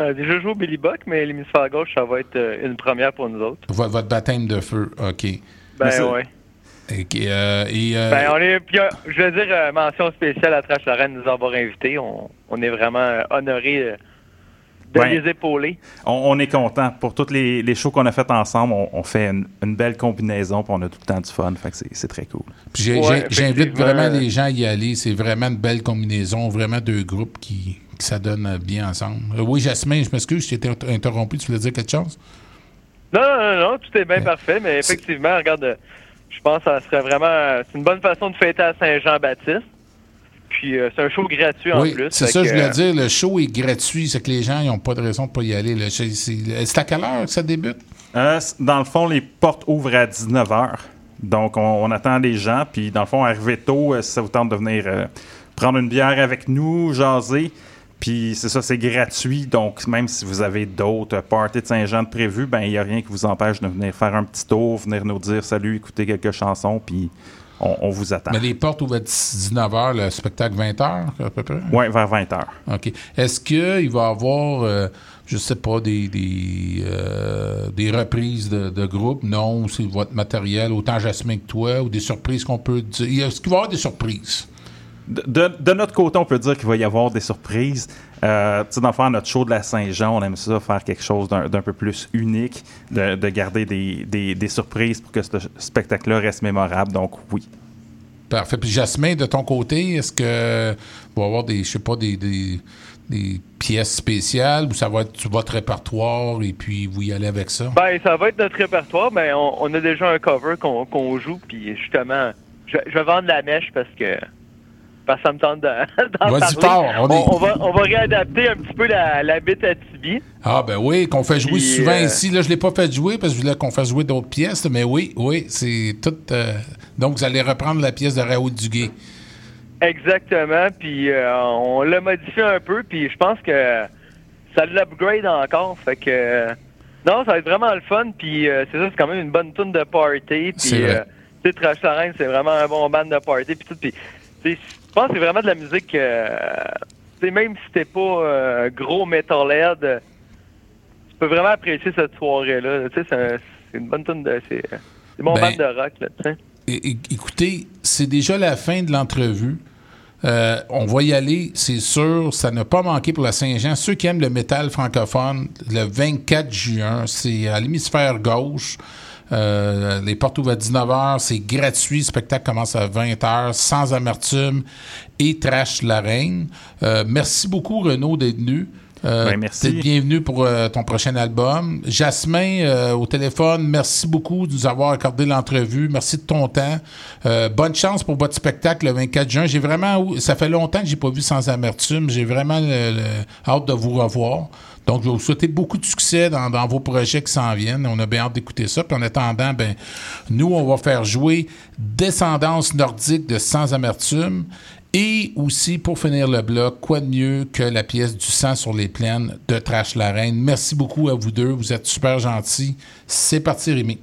Euh, déjà joué au Billy Buck, mais l'hémisphère gauche, ça va être euh, une première pour nous autres. Vo- Votre baptême de feu, OK. Ben. Ok, euh, et, euh, Ben, on est, puis, euh, je veux dire, euh, mention spéciale à Trash Lorraine de nous avoir invités. On, on est vraiment euh, honorés euh, de Ouais. les épauler. On, on est content. Pour tous les, les shows qu'on a fait ensemble, on, on fait une, une belle combinaison, puis on a tout le temps du fun. Fait c'est- très cool. Ouais, j'invite vraiment les gens à y aller. C'est vraiment une belle combinaison, vraiment deux groupes qui, qui s'adonnent bien ensemble. Euh, oui, Jasmin, je m'excuse, je t'ai inter- interrompu. Tu voulais dire quelque chose? Non, non, non, non, tout est bien parfait, mais effectivement, regarde, euh, je pense que ça serait vraiment. euh, C'est une bonne façon de fêter à Saint-Jean-Baptiste. Puis euh, c'est un show gratuit en oui, plus. c'est ça, que, je voulais euh, dire. Le show est gratuit, c'est que les gens n'ont pas de raison de pas y aller. C'est à quelle heure que ça débute? Euh, dans le fond, les portes ouvrent à 19h. Donc, on, on attend les gens. Puis, dans le fond, arrivez tôt euh, si ça vous tente de venir euh, prendre une bière avec nous, jaser. Puis, c'est ça, c'est gratuit. Donc, même si vous avez d'autres parties de Saint-Jean de prévus, ben il n'y a rien qui vous empêche de venir faire un petit tour, venir nous dire salut, écouter quelques chansons. Puis, on, on vous attend. Mais les portes ouvrent à 19h, le spectacle 20h à peu près? Oui, vers 20h. OK. Est-ce qu'il va y avoir. euh, je sais pas, des, des, euh, des reprises de, de groupe? Non, c'est votre matériel, autant Jasmin que toi, ou des surprises qu'on peut dire? Est-ce qu'il va y avoir des surprises? De, notre côté, on peut dire qu'il va y avoir des surprises. Euh, tu sais, dans le fond, notre show de la Saint-Jean, on aime ça, faire quelque chose d'un peu plus unique, de, de garder des, des- des surprises pour que ce spectacle-là reste mémorable. Donc, oui. Parfait. Puis Jasmin, de ton côté, est-ce que va y avoir des, je sais pas, des, des, des pièces spéciales ou ça va être votre répertoire et puis vous y allez avec ça? Ben, ça va être notre répertoire, mais on, on a déjà un cover qu'on qu'on joue, puis justement, je, je vais vendre la mèche parce que, parce que ça me tente de- d'en Vas-y parler. fort, on est- on, va, on va réadapter un petit peu la, la bite à Tibi. Ah ben oui, qu'on fait jouer Puis, souvent euh, ici. Là, je l'ai pas fait jouer parce que je voulais qu'on fasse jouer d'autres pièces, mais oui, oui, c'est tout. euh, donc, vous allez reprendre la pièce de Raoul Duguay. Exactement, puis euh, on l'a modifié un peu, puis je pense que ça l'upgrade encore, fait que non, ça va être vraiment le fun, puis euh, c'est ça, c'est quand même une bonne tune de party, C'est puis tu sais, Trash Lorraine, c'est vraiment un bon band de party, puis tout, puis pense que c'est vraiment de la musique, euh, même si t'es pas euh, gros metalhead, euh, tu peux vraiment apprécier cette soirée-là, tu sais, c'est un- c'est une bonne tune de, c'est c'est bon Ben, band de rock, là, tu sais. É- é- écoutez, c'est déjà la fin de l'entrevue. Euh, on va y aller, c'est sûr. Ça n'a pas manqué pour la Saint-Jean. Ceux qui aiment le métal francophone, le 24 juin, c'est à l'hémisphère gauche. Euh, les portes ouvrent à 19h, c'est gratuit. Le spectacle commence à 20h, sans amertume et trash la reine. Euh, merci beaucoup, Renaud, d'être venu. Euh, Ben, merci. bienvenue pour ton prochain album. Jasmin, au téléphone, merci beaucoup de nous avoir accordé l'entrevue. Merci de ton temps. Bonne chance pour votre spectacle le 24 juin. J'ai vraiment, ça fait longtemps que j'ai pas vu sans amertume. J'ai vraiment le- le- hâte de vous revoir. Donc, je vais vous souhaiter beaucoup de succès dans, vos projets qui s'en viennent. On a bien hâte d'écouter ça. Puis en attendant, ben, nous, on va faire jouer Descendance nordique de Sans amertume. Et aussi, pour finir le bloc, quoi de mieux que la pièce du sang sur les plaines de Trash la Reine. Merci beaucoup à vous deux. Vous êtes super gentils. C'est parti, Rémi.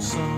Jamais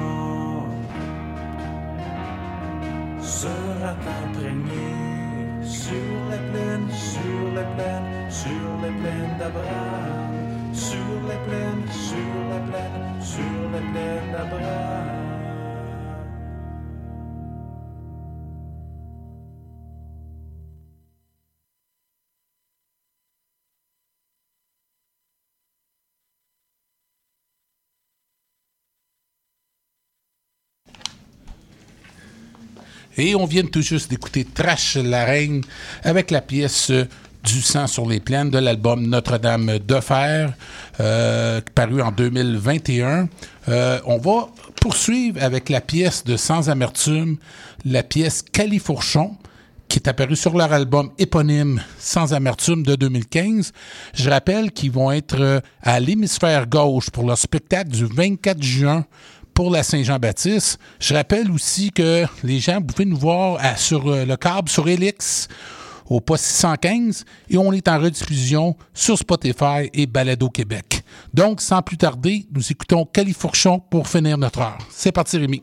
Et on vient tout juste d'écouter Trash la Reine avec la pièce euh, du sang sur les plaines de l'album Notre-Dame de Fer, euh, paru en 2021. Euh, on va poursuivre avec la pièce de Sans Amertume, la pièce Califourchon, qui est apparue sur leur album éponyme Sans Amertume de 2015. Je rappelle qu'ils vont être à l'hémisphère gauche pour leur spectacle du 24 juin pour la Saint-Jean-Baptiste. Je rappelle aussi que les gens, vous nous voir sur euh, le câble, sur Elix, au poste 615, et on est en rediffusion sur Spotify et Balado Québec. Donc, sans plus tarder, nous écoutons Califourchon pour finir notre heure. C'est parti, Rémi.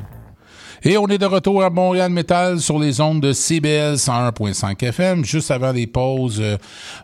Et on est de retour à Montréal Metal sur les ondes de CBL 101.5 FM. Juste avant les pauses, euh,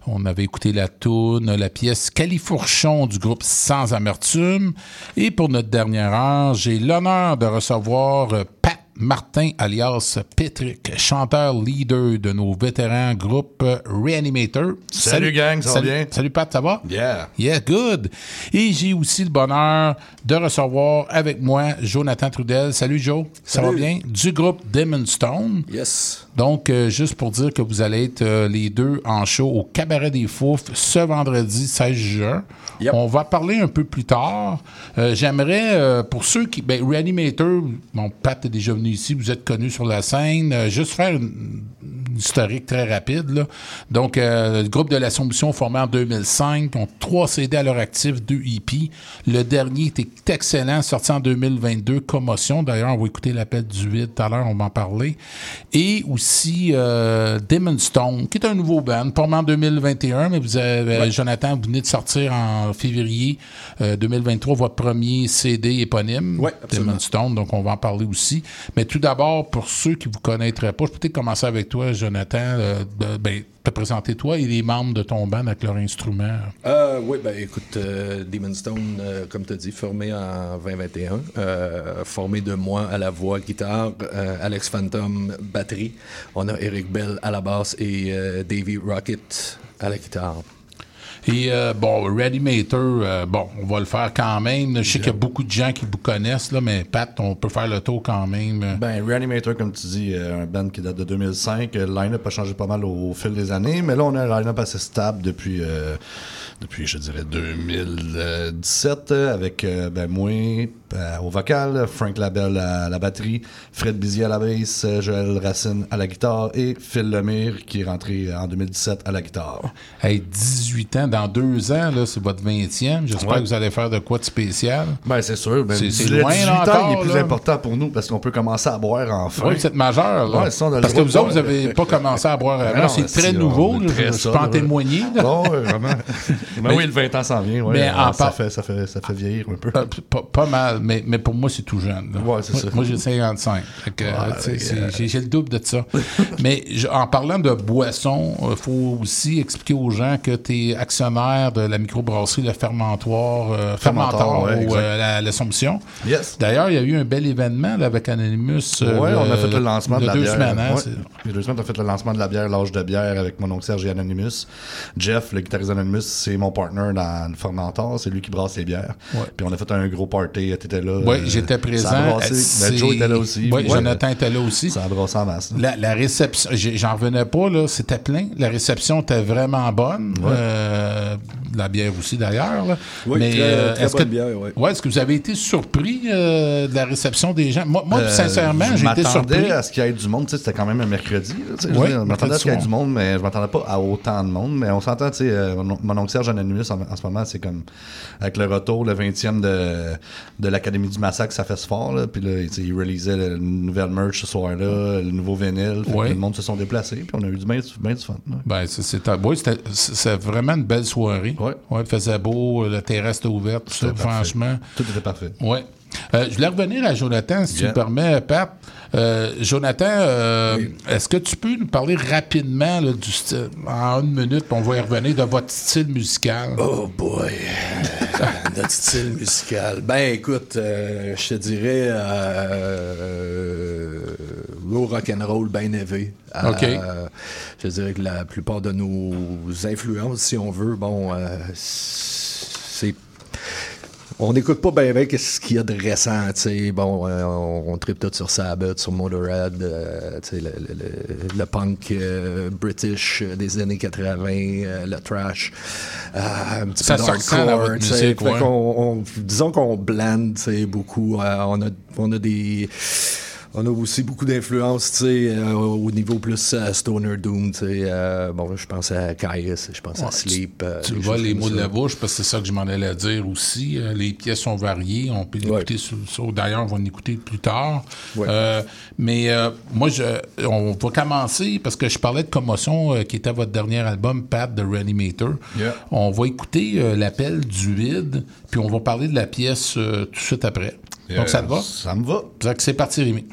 on avait écouté la toune, la pièce Califourchon du groupe Sans Amertume. Et pour notre dernière heure, j'ai l'honneur de recevoir euh, Pat Martin alias Petrick, chanteur leader de nos vétérans groupe Reanimator. Salut, gang, ça va salut, bien? Salut Pat, ça va? Yeah. Yeah, good. Et j'ai aussi le bonheur de recevoir avec moi Jonathan Trudel. Salut Joe, ça va bien? Du groupe Demon Stone. Yes. Donc, euh, juste pour dire que vous allez être euh, les deux en show au Cabaret des Fouf ce vendredi 16 juin. On va parler un peu plus tard. Euh, J'aimerais, pour ceux qui... Ben, Reanimator, mon Pat est déjà venu ici, vous êtes connu sur la scène, euh, juste faire une, une historique très rapide. Là. Donc, euh, le groupe de l'Assomption formé en 2005, ont trois CD à leur actif, deux EP. Le dernier était excellent, sorti en 2022, Commotion. D'ailleurs, on va écouter l'appel du vide tout à l'heure, on va en parler. Et aussi euh, Demon Stone, qui est un nouveau band, formé en 2021, mais vous avez, euh, Jonathan, vous venez de sortir en février euh, 2023 votre premier CD éponyme, absolument. Demon Stone, donc on va en parler aussi. Mais tout d'abord, pour ceux qui vous connaîtraient pas, je peux peut-être commencer avec toi, Jonathan, euh, de, ben, te présenter toi et les membres de ton band avec leur instrument. Euh, oui, ben écoute, euh, Demon Stone, euh, comme tu as dit, formé en 2021, euh, formé de moi à la voix, guitare, Alex Phantom, batterie. On a Eric Bell à la basse et Davey Rocket à la guitare. Et euh, bon, Readimator, euh, bon, on va le faire quand même. Je sais qu'il y a beaucoup de gens qui vous connaissent, là, mais Pat, on peut faire le tour quand même. Ben, Reanimator, comme tu dis, euh, un band qui date de 2005. Le line-up a changé pas mal au, au fil des années, mais là, on a un line-up assez stable depuis, euh, depuis je dirais, 2017, euh, avec euh, ben, moi euh, au vocal, Frank Labelle à la batterie, Fred Bizier à la basse, Joël Racine à la guitare et Phil Lemire qui est rentré en 2017 à la guitare. Hey, 18 ans, dans deux ans, là, c'est votre 20e. J'espère Ouais. que vous allez faire de quoi de spécial. Ben, c'est sûr. Ben, c'est c'est le loin, 18 là, ans, encore, il est plus là. important pour nous parce qu'on peut commencer à boire enfin. Oui, êtes majeur, là. Ouais, ça, Parce que vous autres, vous n'avez pas commencé à boire Ben avant. non, C'est si, très nouveau. là, très je, je peux en témoigner. Bon, vraiment. Ben oui, le 20 ans s'en vient. Ouais, Mais en ça, par- fait, ça, fait, ça fait vieillir un peu. Pas, pas mal, mais, mais pour moi, c'est tout jeune. là. Ouais, c'est moi, ça. moi, j'ai 55. Fait que, Ouais, tu sais, c'est- euh, j'ai, j'ai le double de ça. mais je- en parlant de boissons, il faut aussi expliquer aux gens que tu es actionnaire de la microbrasserie Le Fermentoir, euh, Fermentor, ouais, ou euh, la- l'Assomption. Yes. D'ailleurs, il y a eu un bel événement là, avec Anonymous. euh, Ouais, on a fait le lancement de, la deux bière. semaines. hein, Il y a deux semaines, on a fait le lancement de la bière, l'âge de bière avec mon oncle Serge et Anonymous. Jeff, le guitariste d'Anonymous, c'est mon partner dans le Fermentor. C'est lui qui brasse les bières. Puis on a fait un gros party. Là. Oui, euh, j'étais présent. Ben, Joe était là aussi. Oui, Jonathan était là aussi. Ça a brassé en masse. La, la réception, j'en revenais pas, là, c'était plein. La réception était vraiment bonne. Ouais. Euh, la bière aussi, d'ailleurs. Oui, Mais très- euh, très est-ce bonne que, bière, ouais. ouais, est-ce que vous avez été surpris euh, de la réception des gens? Moi, moi Euh, sincèrement, je j'ai été m'attendais surpris. à ce qu'il y ait du monde. Tu sais, C'était quand même un mercredi. je je m'attendais à ce qu'il y ait du monde, mais je m'attendais pas à autant de monde. Mais on s'entend, tu sais, euh, mon, oncle Serge Anonymous, en, en ce moment, c'est comme avec le retour, le 20e de, de l'Académie du Massacre, ça fait ce fort. Là, puis là, tu sais, il réalisait le nouvelle merch ce soir-là, le nouveau vinyle. Ouais. Le monde se sont déplacés. Puis on a eu du bien, bien du fun. Ben, c'est- c'était ouais, c'était- c'est vraiment une belle soirée. Ouais. il faisait beau, la terrasse était ouverte, tout ça, C'était parfait. franchement. Tout était parfait. Ouais. Euh, je voulais revenir à Jonathan, si tu me permets, Pat. Euh, Jonathan, euh, est-ce que tu peux nous parler rapidement là, du style, en une minute, puis on va y revenir, de votre style musical? Oh boy! Notre style musical. Ben écoute, euh, je te dirais, euh, gros rock'n'roll bien élevé. OK. Euh, je dirais que la plupart de nos influences, si on veut, bon, euh, on n'écoute pas bien bien ce qu'il y a de récent, tu sais. Bon, euh, on, on tripe tout sur Sabbath, sur Motorhead, euh, tu sais, le, le- le- punk euh, british des années 80, euh, le trash, euh, un petit Ça peu d'hardcore, tu sais. ouais. disons qu'on blende, tu sais, beaucoup. Euh, on, a, on a des... On a aussi beaucoup d'influence, tu sais, euh, au niveau plus euh, stoner doom, tu sais. euh, bon, je pense à Caius, je pense à Ouais, Sleep. euh, Tu vois les mots de la bouche, parce que c'est ça que je m'en allais dire aussi. Les pièces sont variées. On peut l'écouter sur, sur- D'ailleurs, on va l'écouter plus tard. Mais moi, je, on va commencer parce que je parlais de Commotion, qui était votre dernier album, Pat de Reanimator. Yeah. On va écouter l'appel du vide, puis on va parler de la pièce tout de suite après. Yeah, Donc, ça te va? Ça me va. C'est parti, Rémi.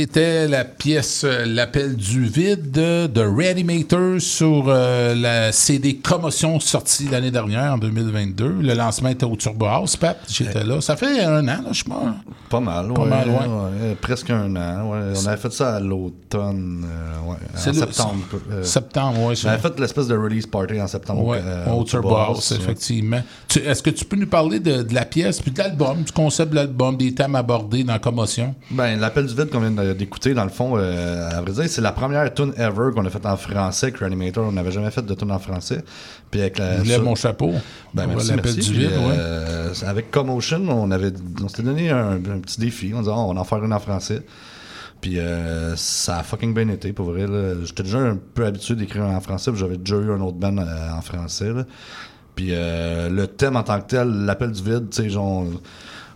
C'était la pièce euh, L'appel du vide de Reanimator sur euh, la CD Commotion sortie l'année dernière, en 2022. Le lancement était au Turbo House, Pat. J'étais là. Ça fait un an, là, je crois. Pas mal, Pas ouais, mal, ouais. ouais, Presque un an. ouais. On avait fait ça à l'automne, euh, ouais, en septembre. euh, septembre, ouais, On avait fait l'espèce de release party en septembre. Ouais, au Turbo House, effectivement. Est-ce que tu peux nous parler de, de la pièce, puis de l'album, du concept de l'album, des thèmes abordés dans Commotion? Ben, l'appel du vide qu'on vient de- d'écouter, dans le fond, euh, à vrai dire, c'est la première tune ever qu'on a faite en français avec Reanimator. On n'avait jamais fait de tune en français. Puis avec la, Je lève mon chapeau. Ben, merci, l'appel merci. du vide, ouais. euh, Avec Commotion, on avait, on s'était donné un, un petit défi. On disait, Ah, on va en faire une en français. Puis euh, ça a fucking bien été, pour vrai. J'étais déjà un peu habitué d'écrire en français, puis j'avais déjà eu un autre band euh, en français. là. Puis euh, le thème en tant que tel, l'appel du vide, tu sais, genre.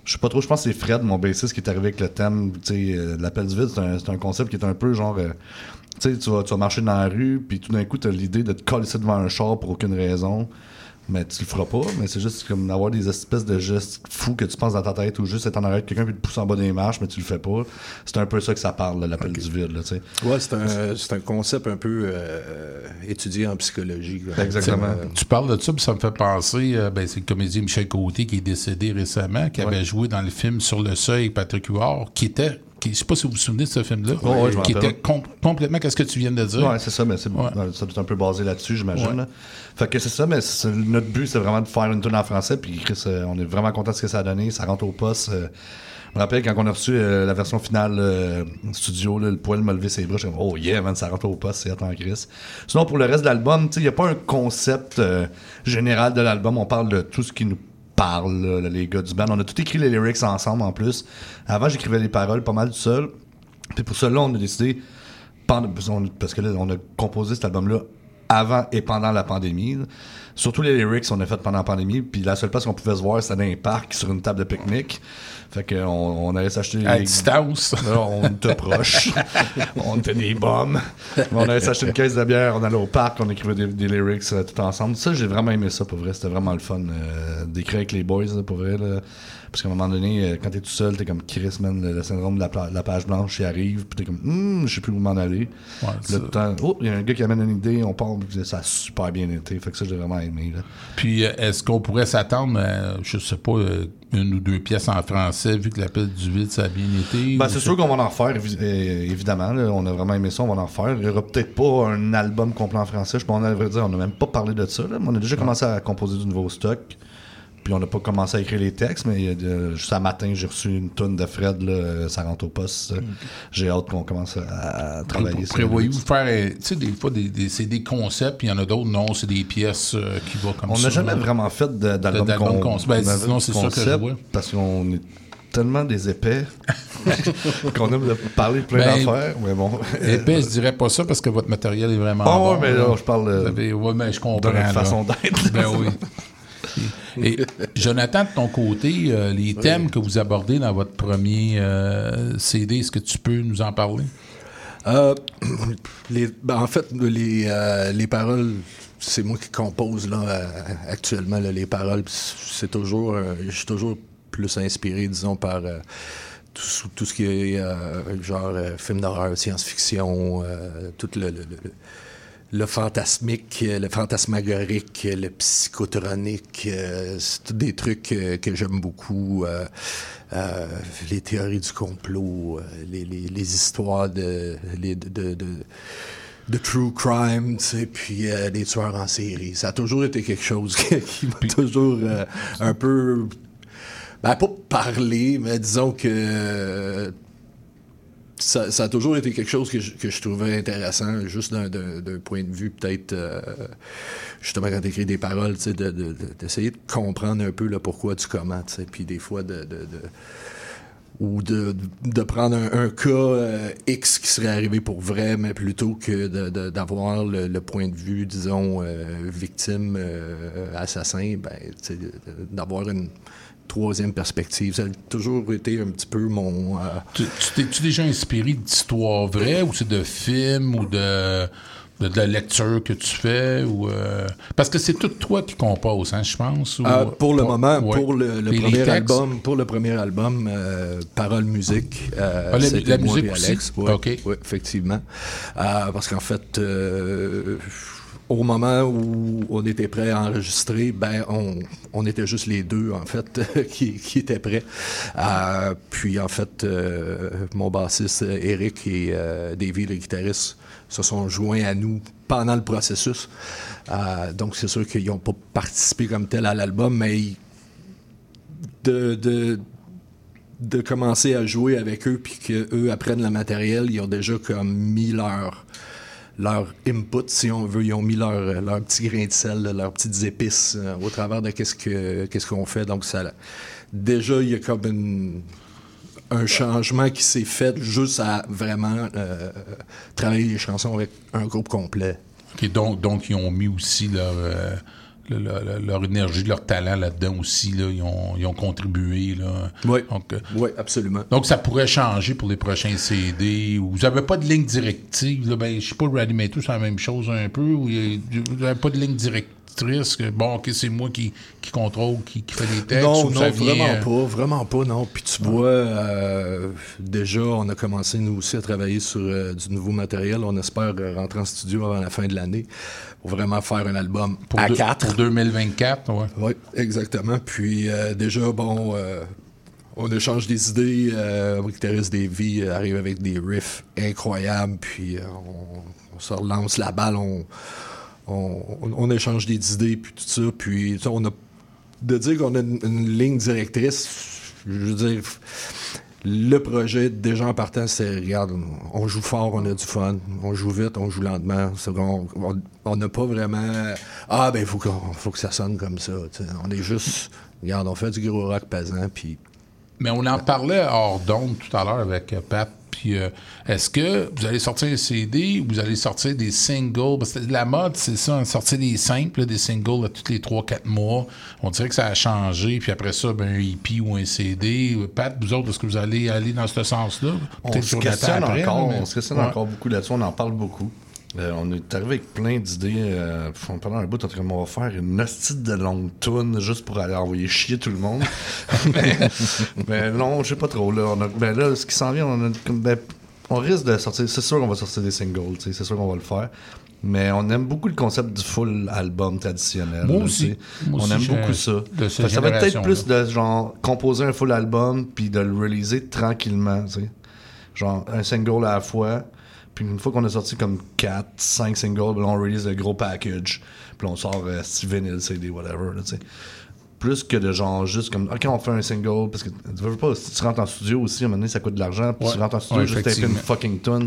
Je sais pas trop, je pense que c'est Fred, mon bassiste, qui est arrivé avec le thème, tu sais, euh, l'appel du vide, c'est un, un concept qui est un peu genre. euh, tu sais, tu vas, tu vas marcher dans la rue, puis tout d'un coup, tu as l'idée de te coller devant un char pour aucune raison. Mais tu le feras pas, mais c'est juste comme d'avoir des espèces de gestes fous que tu penses dans ta tête ou juste être en arrière de quelqu'un puis te pousser en bas des marches, mais tu le fais pas. C'est un peu ça que ça parle, l'appel du vide, là. Ouais, c'est un, c'est un concept un peu euh, étudié en psychologie. quoi. Exactement. Euh, Tu parles de ça, puis ça me fait penser, euh, ben, c'est le comédien Michel Côté qui est décédé récemment, qui avait joué dans le film Sur le seuil avec Patrick Huard, qui était, qui, je sais pas si vous vous souvenez de ce film-là, qui était com- complètement, qu'est-ce que tu viens de dire? Ouais, c'est ça, mais c'est Ouais. ouais, ça doit un peu basé là-dessus, j'imagine. Là. Fait que c'est ça, mais notre but, c'est vraiment de faire une tune en français, puis Chris, euh, on est vraiment content de ce que ça a donné. Ça rentre au poste. euh, je me rappelle quand on a reçu euh, la version finale euh, studio, là, le poil m'a levé ses bras. Suis comme, oh yeah, man, ça rentre au poste, c'est attends Chris. Sinon, pour le reste de l'album, tu sais, il n'y a pas un concept euh, général de l'album. On parle de tout ce qui nous parle, les gars du band. On a tout écrit les lyrics ensemble en plus. Avant, j'écrivais les paroles pas mal tout seul. Puis pour cela, on a décidé, pendant- parce que là, on a composé cet album-là avant et pendant la pandémie. Surtout les lyrics, on a fait pendant la pandémie. Puis la seule place qu'on pouvait se voir, c'était dans un parc sur une table de pique-nique. Fait qu'on on allait s'acheter. À les- distance. Là, on était proche. on était des bombes. On allait s'acheter une caisse de bière, on allait au parc, on écrivait des, des lyrics euh, tout ensemble. Ça, j'ai vraiment aimé ça, pour vrai. C'était vraiment le fun euh, d'écrire avec les boys, là, pour vrai. Là. Parce qu'à un moment donné, euh, quand t'es tout seul, t'es comme Chris, man, le, le syndrome de la, page blanche, il arrive, puis t'es comme, hum, je sais plus où m'en aller. Ouais, Puis là, tout le temps, oh, il y a un gars qui amène une idée, on part, ça a super bien été. Fait que ça, j'ai vraiment aimé. Là. Puis euh, est-ce qu'on pourrait s'attendre à, je sais pas, euh, une ou deux pièces en français, vu que l'appel du vide, ça a bien été? Ben, c'est sûr qu'on va en refaire, euh, évidemment. là. on a vraiment aimé ça, on va en refaire. Il y aura peut-être pas un album complet en français. Je pense, à vrai dire, on n'a même pas parlé de ça. là. Mais On a déjà commencé à composer du nouveau stock. Puis on n'a pas commencé à écrire les textes, mais euh, juste un matin, j'ai reçu une tonne de Fred, là, euh, ça rentre au poste. J'ai hâte qu'on commence à, à travailler sur Prévoyez-vous faire, euh, tu sais, des fois, des, des- c'est des concepts, puis il y en a d'autres, non, c'est des pièces euh, qui vont comme On ça. n'a jamais là. vraiment fait d'album d'album con- concept. Ben, sinon, c'est ça que je concept, vois. Parce qu'on est tellement des épais qu'on aime de parler de plein Ben, d'affaires. Mais bon. Épais, je dirais pas ça parce que votre matériel est vraiment Ah bon. ouais, mais là, je parle avez- ouais, mais je comprends. de notre façon d'être. Ben oui. Et Jonathan, de ton côté, euh, les thèmes que vous abordez dans votre premier euh, CD, est-ce que tu peux nous en parler? Euh, les, ben, en fait, les, les paroles, c'est moi qui compose là, actuellement là, les paroles. C'est toujours, je suis toujours plus inspiré, disons, par tout, ce- tout ce qui est genre film d'horreur, science-fiction, tout le, le- le- le fantasmique, le fantasmagorique, le psychotronique, euh, c'est tous des trucs euh, que j'aime beaucoup. euh, les théories du complot, les, les- les histoires de, les- de, de, de- de true crime, tu sais, puis les tueurs en série. Ça a toujours été quelque chose qui, m'a toujours un peu... Ben, pas parlé, mais disons que... ça, ça a toujours été quelque chose que je, que je trouvais intéressant, juste d'un- point de vue peut-être, euh, justement quand tu écris des paroles, sais, de- de- de- d'essayer de, comprendre un peu le pourquoi du comment, puis des fois de... ou de, prendre un, cas euh, X qui serait arrivé pour vrai, mais plutôt que d'avoir le, le point de vue, disons, euh, victime, euh, assassin, ben, d'avoir une troisième perspective. Ça a toujours été un petit peu mon... euh, Tu t'es-tu déjà inspiré d'histoires vraies ou c'est de films ou de de, de la lecture que tu fais ou euh, parce que c'est tout toi qui composes, hein, je pense. ou- Euh, pour le moment, ouais. pour le, premier album, pour le premier album, euh, parole musique, Ah, la- musique aussi? Alex. Ouais, Ok. ouais, effectivement, parce qu'en fait, au moment où on était prêt à enregistrer, ben on, on était juste les deux en fait qui, qui étaient prêts. Euh, puis en fait, euh, mon bassiste Eric et euh, Davy le guitariste se sont joints à nous pendant le processus. Euh, donc c'est sûr qu'ils n'ont pas participé comme tel à l'album, mais de, de, de commencer à jouer avec eux puis qu'eux apprennent le matériel, ils ont déjà comme mis leur leur input, si on veut, ils ont mis leur, leur petit grain de sel, leurs petites épices euh, au travers de qu'est-ce que qu'est-ce qu'on fait. Donc ça, déjà il y a comme un changement qui s'est fait juste à vraiment euh, travailler les chansons avec un groupe complet. Ok, donc, donc, ils ont mis aussi leur, euh, le- le- le- leur énergie, leur talent là-dedans aussi. Là, ils, ont, ils ont contribué. Là. Oui. Donc, euh, Oui, absolument. donc, ça pourrait changer pour les prochains CD. Ou vous n'avez pas de ligne directive. Là, ben, je sais pas, Reanimator, c'est la même chose un peu. Vous n'avez pas de ligne directrice. Que, bon, ok, c'est moi qui, qui contrôle, qui, qui fait les textes. Non, ou non, ça vient, vraiment euh, pas, vraiment pas, non. Puis tu vois, euh, déjà, on a commencé nous aussi à travailler sur euh, du nouveau matériel. On espère rentrer en studio avant la fin de l'année pour vraiment faire un album Pour à deux- quatre. pour 2024, ouais. Oui, exactement. Puis euh, déjà, bon, on échange des idées. Euh, Davey euh, arrive avec des riffs incroyables. Puis euh, on, on se relance la balle. On, on, échange des idées, puis tout ça. Puis on a de dire qu'on a une, ligne directrice. Je veux dire, le projet déjà en partant, c'est regarde, on joue fort, on a du fun, on joue vite, on joue lentement. On- n'a pas vraiment ah ben faut qu'on faut que ça sonne comme ça. On est juste regarde, on fait du gros rock pesant puis Mais on en parlait hors d'onde tout à l'heure avec euh, Pat. Puis, euh, est-ce que vous allez sortir un CD ou vous allez sortir des singles? Parce que la mode, c'est ça, hein, sortir des simples, des singles à tous les 3-4 mois. On dirait que ça a changé. Puis après ça, ben, un EP ou un CD. Pat, vous autres, est-ce que vous allez aller dans ce sens-là? On se questionne après, encore, là, mais- on se questionne Ouais. encore beaucoup là-dessus, on en parle beaucoup. Euh, on est arrivé avec plein d'idées. Euh, on pendant un bout, on, va faire une hostie de longue toune juste pour aller envoyer chier tout le monde. mais, mais non, je sais pas trop. Là, on a- ben là, ce qui s'en vient, on, a, ben, on risque de sortir. C'est sûr qu'on va sortir des singles, c'est sûr qu'on va le faire. Mais on aime beaucoup le concept du full album traditionnel. Moi aussi. Moi on aussi, aime beaucoup ça. de ça va être peut-être plus de genre composer un full album puis de le releaser tranquillement. Genre un single à la fois. Puis une fois qu'on a sorti comme 4, 5 singles, là, on release le gros package. Puis on sort euh, Hill, CD, whatever, là. Plus que de genre juste comme, OK, on fait un single. Parce que tu veux pas, si tu rentres en studio aussi, à un moment donné, ça coûte de l'argent. Puis Ouais. tu rentres en studio Ouais, juste taper une fucking tune.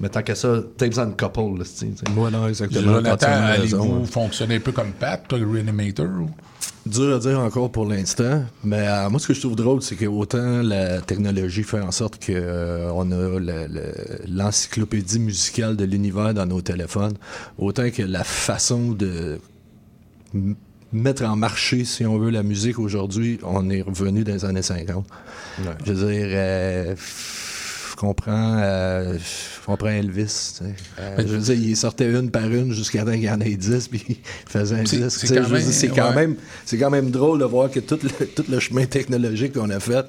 Mais tant qu'à ça, tapes en couple, là, tu sais. Moi, non, exactement. Jonathan, allez-vous ouais. fonctionner un peu comme Pat, toi, le Reanimator? ou? Dur à dire encore pour l'instant, mais euh, moi ce que je trouve drôle, c'est que autant la technologie fait en sorte que euh, on a le- le- l'encyclopédie musicale de l'univers dans nos téléphones, autant que la façon de mettre en marché, si on veut, la musique aujourd'hui, on est revenu dans les années 50. Je veux dire, euh, euh, je comprends Elvis. Euh, je veux dire, il sortait une par une jusqu'à temps qu'il y en ait 10, puis il faisait un disque. c'est quand même- quand, ouais. même, quand même drôle de voir que tout le, tout le chemin technologique qu'on a fait,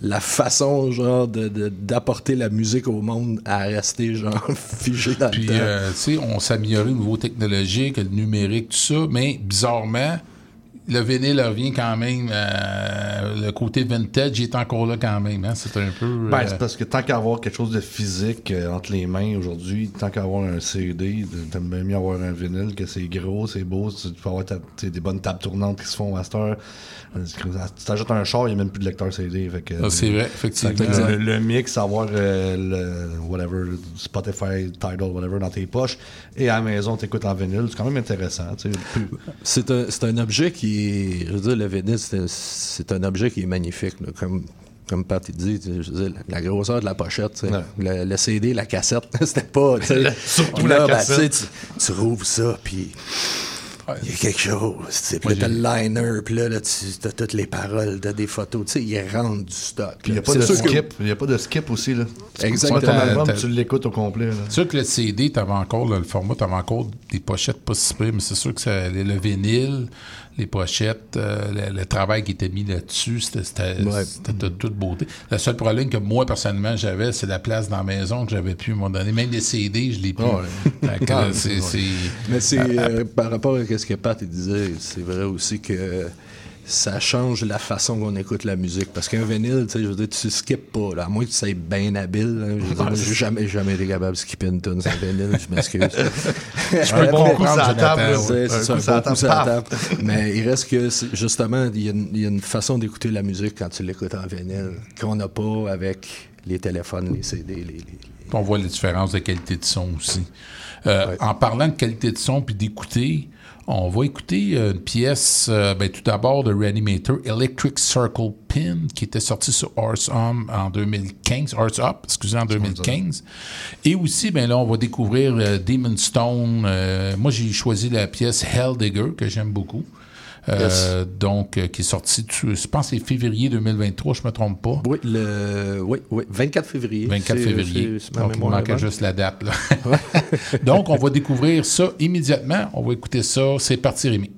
la façon genre de- d'apporter la musique au monde à rester genre figé dans Puis, le temps. euh, tu sais, on s'améliorait au niveau technologique, le numérique, tout ça, mais bizarrement, le vinyle revient quand même. euh, le côté vintage il est encore là quand même. Hein? C'est un peu. Ben, euh, c'est parce que tant qu'à avoir quelque chose de physique euh, entre les mains aujourd'hui, tant qu'à avoir un CD, t'aimes bien mieux avoir un vinyle que c'est gros, c'est beau, tu peux avoir des bonnes tables tournantes qui se font à cette heure. Tu t'ajoutes un char, il n'y a même plus de lecteur CD. Ah, c'est vrai, effectivement. Que le, le mix, avoir euh, le whatever, Spotify, Tidal, whatever dans tes poches, et à la maison, t'écoutes en vinyle, c'est quand même intéressant. tu sais. Plus- C'est un, c'est un objet qui Je veux dire, le vinyle, c'est un objet qui est magnifique. là. Comme, comme Pat il dit, tu sais, je veux dire, la grosseur de la pochette, tu le, le CD, la cassette, c'était pas. tu. Surtout Là, la ben, cassette. tu tu, tu rouvres ça, puis. Il y a quelque chose. tu. Puis là, t'as le liner, puis là, là tu as toutes les paroles, t'as des photos. Tu sais, ils rentrent du stock. Il n'y a pas de skip. Il n'y a pas de skip aussi. Là. Tu Exactement. prends ton album, tu l'écoutes au complet. C'est sûr que le CD, t'avais encore là, le format, t'avais encore des pochettes pas si pires, mais c'est sûr que ça- le, le vinyle, les pochettes, euh, le, le travail qui était mis là-dessus, c'était Ouais. de toute beauté. Le seul problème que moi, personnellement, j'avais, c'est la place dans la maison que j'avais pu, à un moment donné. Même les CD, je l'ai plus. Ouais. Ah, Mais c'est euh, par rapport à ce que Pat disait, c'est vrai aussi que ça change la façon qu'on écoute la musique. Parce qu'un vinyle, tu sais, je veux dire, tu skippes pas. Là, à moins que tu sois bien habile. là. je veux dire, moi, j'ai jamais, jamais été capable de skipper une tune sans vinyle, je m'excuse. Je peux bon comprendre, coup Jonathan, table, c'est- coup ça, sur un la bon coup sur la table. Mais il reste que, justement, il y, a une- il y a une façon d'écouter la musique quand tu l'écoutes en vinyle qu'on n'a pas avec les téléphones, les CD, les- les, on voit les différences de qualité de son aussi. Euh, En parlant de qualité de son puis d'écouter, on va écouter euh, une pièce euh, ben, tout d'abord de Reanimator, Electric Circle Pin, qui était sorti sur Arts Hum en 2015, Arts Up, excusez, en 2015. Et aussi, ben là, on va découvrir euh, Demon Stone. Euh, moi, j'ai choisi la pièce Helldigger, que j'aime beaucoup. Euh, Donc, euh, qui est sorti, je pense que c'est février 2023, je me trompe pas. Oui, le, oui, oui, 24 février. 24 C'est- février. c'est- Donc, il manquait juste la date. là. Donc, on va découvrir ça immédiatement. On va écouter ça. C'est parti, Rémi.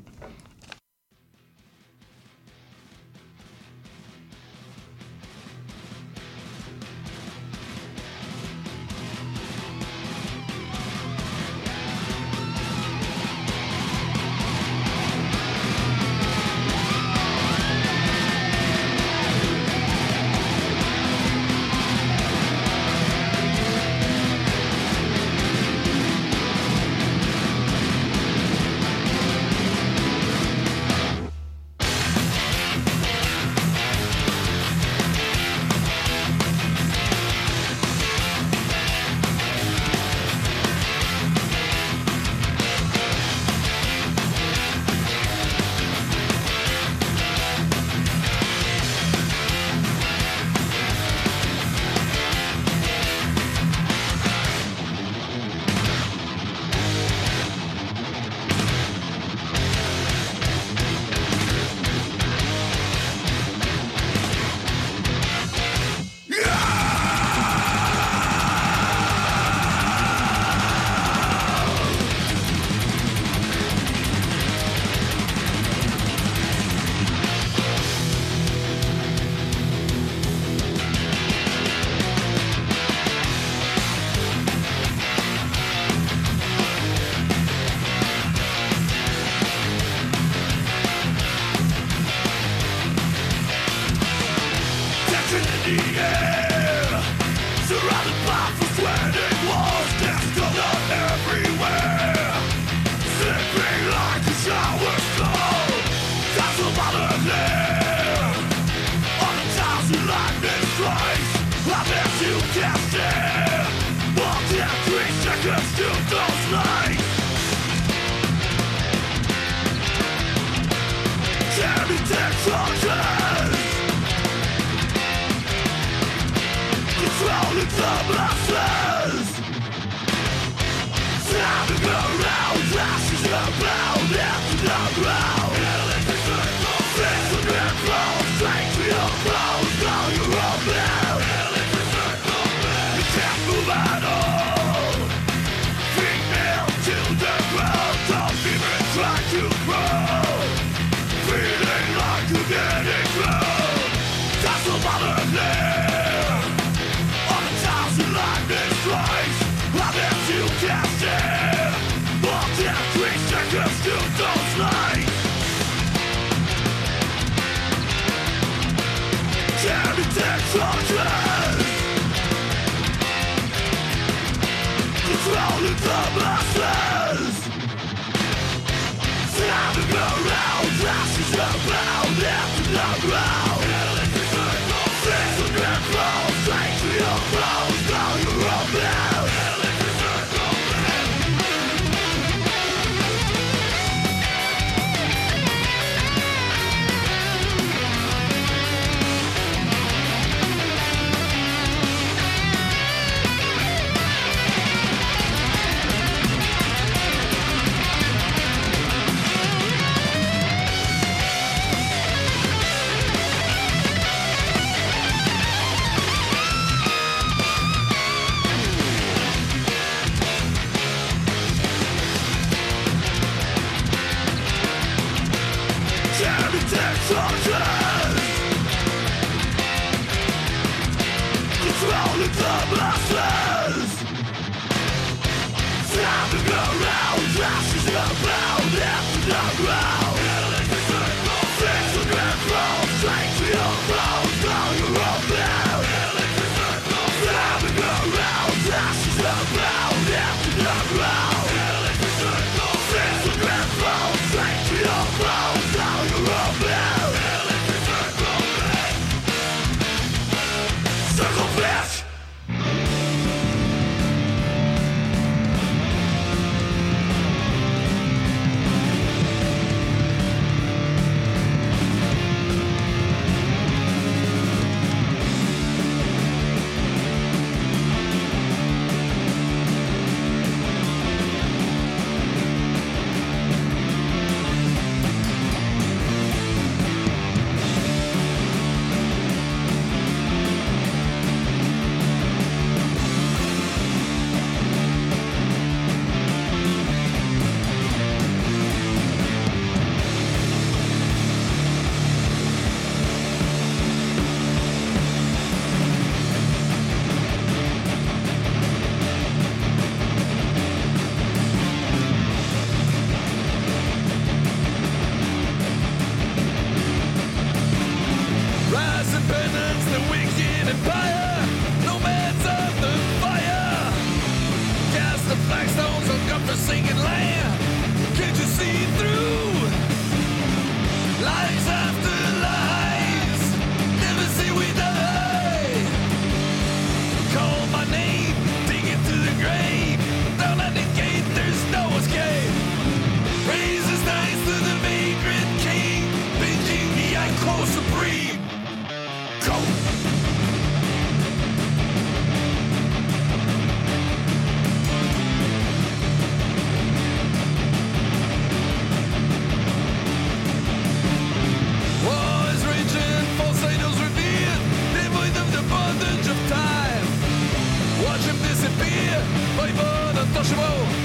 Rock! Untouchable,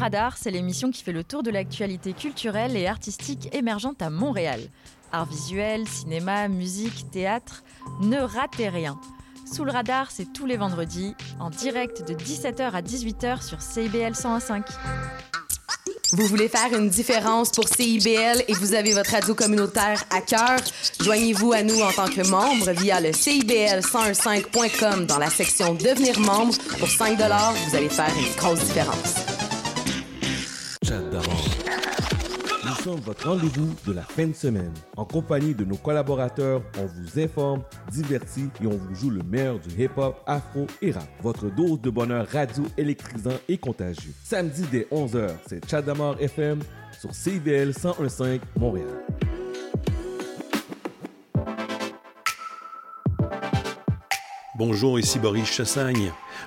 radar, c'est l'émission qui fait le tour de l'actualité culturelle et artistique émergente à Montréal. Art visuel, cinéma, musique, théâtre, ne ratez rien. Sous le radar, c'est tous les vendredis, en direct de 17h à 18h sur CIBL 101.5. Vous voulez faire une différence pour CIBL et vous avez votre radio communautaire à cœur? Joignez-vous à nous en tant que membre via le CIBL1015.com dans la section Devenir membre. Pour 5 vous allez faire une grosse différence. Nous sommes votre rendez-vous de la fin de semaine. En compagnie de nos collaborateurs, on vous informe, divertit et on vous joue le meilleur du hip-hop, afro et rap. Votre dose de bonheur radio électrisant et contagieux. Samedi dès 11h, c'est Chat d'Amour FM sur CIVL 1015 Montréal. Bonjour, ici Boris Chassagne.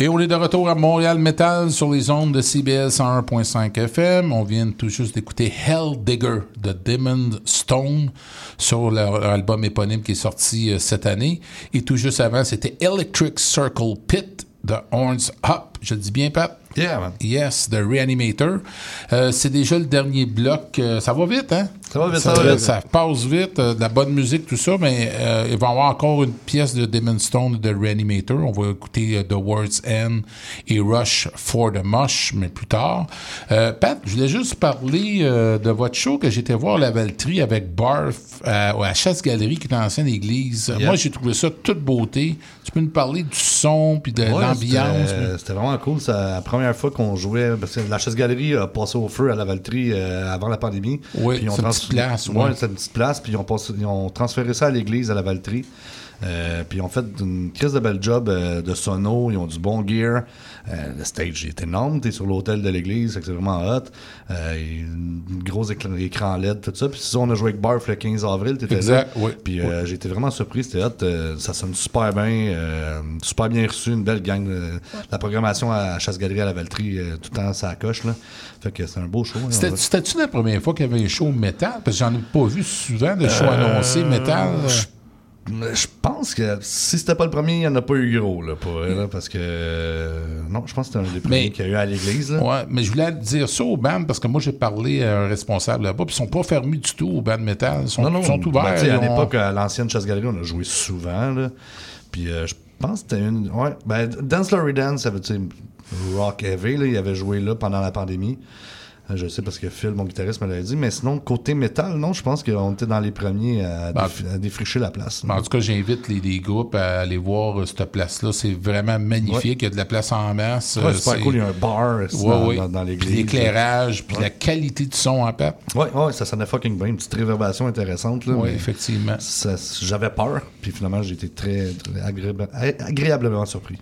Et on est de retour à Montréal Metal sur les ondes de CBL 101.5 FM. On vient tout juste d'écouter Hell Digger de Demon Stone sur leur album éponyme qui est sorti euh, cette année. Et tout juste avant, c'était Electric Circle Pit de Horns Up. Je dis bien, Pat? Yeah, man. Yes, de Reanimator. Euh, c'est déjà le dernier bloc. Euh, ça va vite, hein? Ça va vite, ça va vite. Ça passe vite. euh, de la bonne musique, tout ça, mais il va y avoir encore une pièce de Demon Stone de Reanimator. On va écouter The World's End et Rush for the Mush, mais plus tard. Pat, je voulais juste parler de votre show que j'étais voir la Valtrie avec Barf à, à Chasse-Galerie, qui est une ancienne église. Moi, j'ai trouvé ça toute beauté. Tu peux nous parler du son puis de Ouais, l'ambiance? c'était- vraiment cool. C'est la première fois qu'on jouait. Parce que la chasse-galerie a passé au feu à la Valtrie euh, avant la pandémie. Oui, c'est une trans- petite place, Ouais, ouais. c'est une petite place. Puis ils ont, passé- ils ont transféré ça à l'église à la Valtrie. Euh, puis ils ont fait une crise de belle job euh, de sono, ils ont du bon gear. Euh, le stage est énorme, t'es sur l'hôtel de l'église, fait que c'est vraiment hot. Euh, une grosse écran, écran LED, tout ça. Puis ça, on a joué avec Barf le 15 avril, t'étais Exact, là. oui. Puis euh, j'ai été vraiment surpris, c'était hot. euh, ça sonne super bien, euh, super bien reçu, une belle gang. euh, La programmation à Chasse-Galerie à la Valtrie, euh, tout le temps, ça coche. Là. Fait que c'est un beau show. hein. C'était- C'était-tu la première fois qu'il y avait un show métal? Parce que j'en ai pas vu souvent de shows Euh, annoncés métal. je- Je pense que si c'était pas le premier, il n'y en a pas eu gros, là, pour là, parce que. euh, non, je pense que c'était un des premiers qu'il y a eu à l'église. Ouais, mais je voulais dire ça aux bandes parce que moi j'ai parlé à un responsable là-bas, puis ils sont pas fermés du tout aux bandes métal. Ils sont, non, non, ils sont ouverts. ben, sais, à l'époque, à l'ancienne chasse-galerie, on a joué souvent. Là. Puis euh, je pense que c'était une. Ouais, ben, Dance Laurie Dance, ça veut dire rock heavy. Là, il avait joué là pendant la pandémie. Euh, Je sais parce que Phil, mon guitariste, me l'a dit. Mais sinon, côté métal, non, je pense qu'on était dans les premiers à, Ben, déf- à défricher la place. Mais En tout cas, j'invite les, les groupes à aller voir euh, cette place-là. C'est vraiment magnifique. Il y a de la place en masse. Ouais, Euh, super c'est- cool. Il y a un bar Ouais, dans, dans- dans Puis l'église. l'éclairage, puis la qualité du son en pâte. Ouais, ouais, ça sonnait fucking bien. Une petite réverbération intéressante. Oui, effectivement. J'avais peur, puis finalement, j'ai été très, très agréable- agréablement surpris.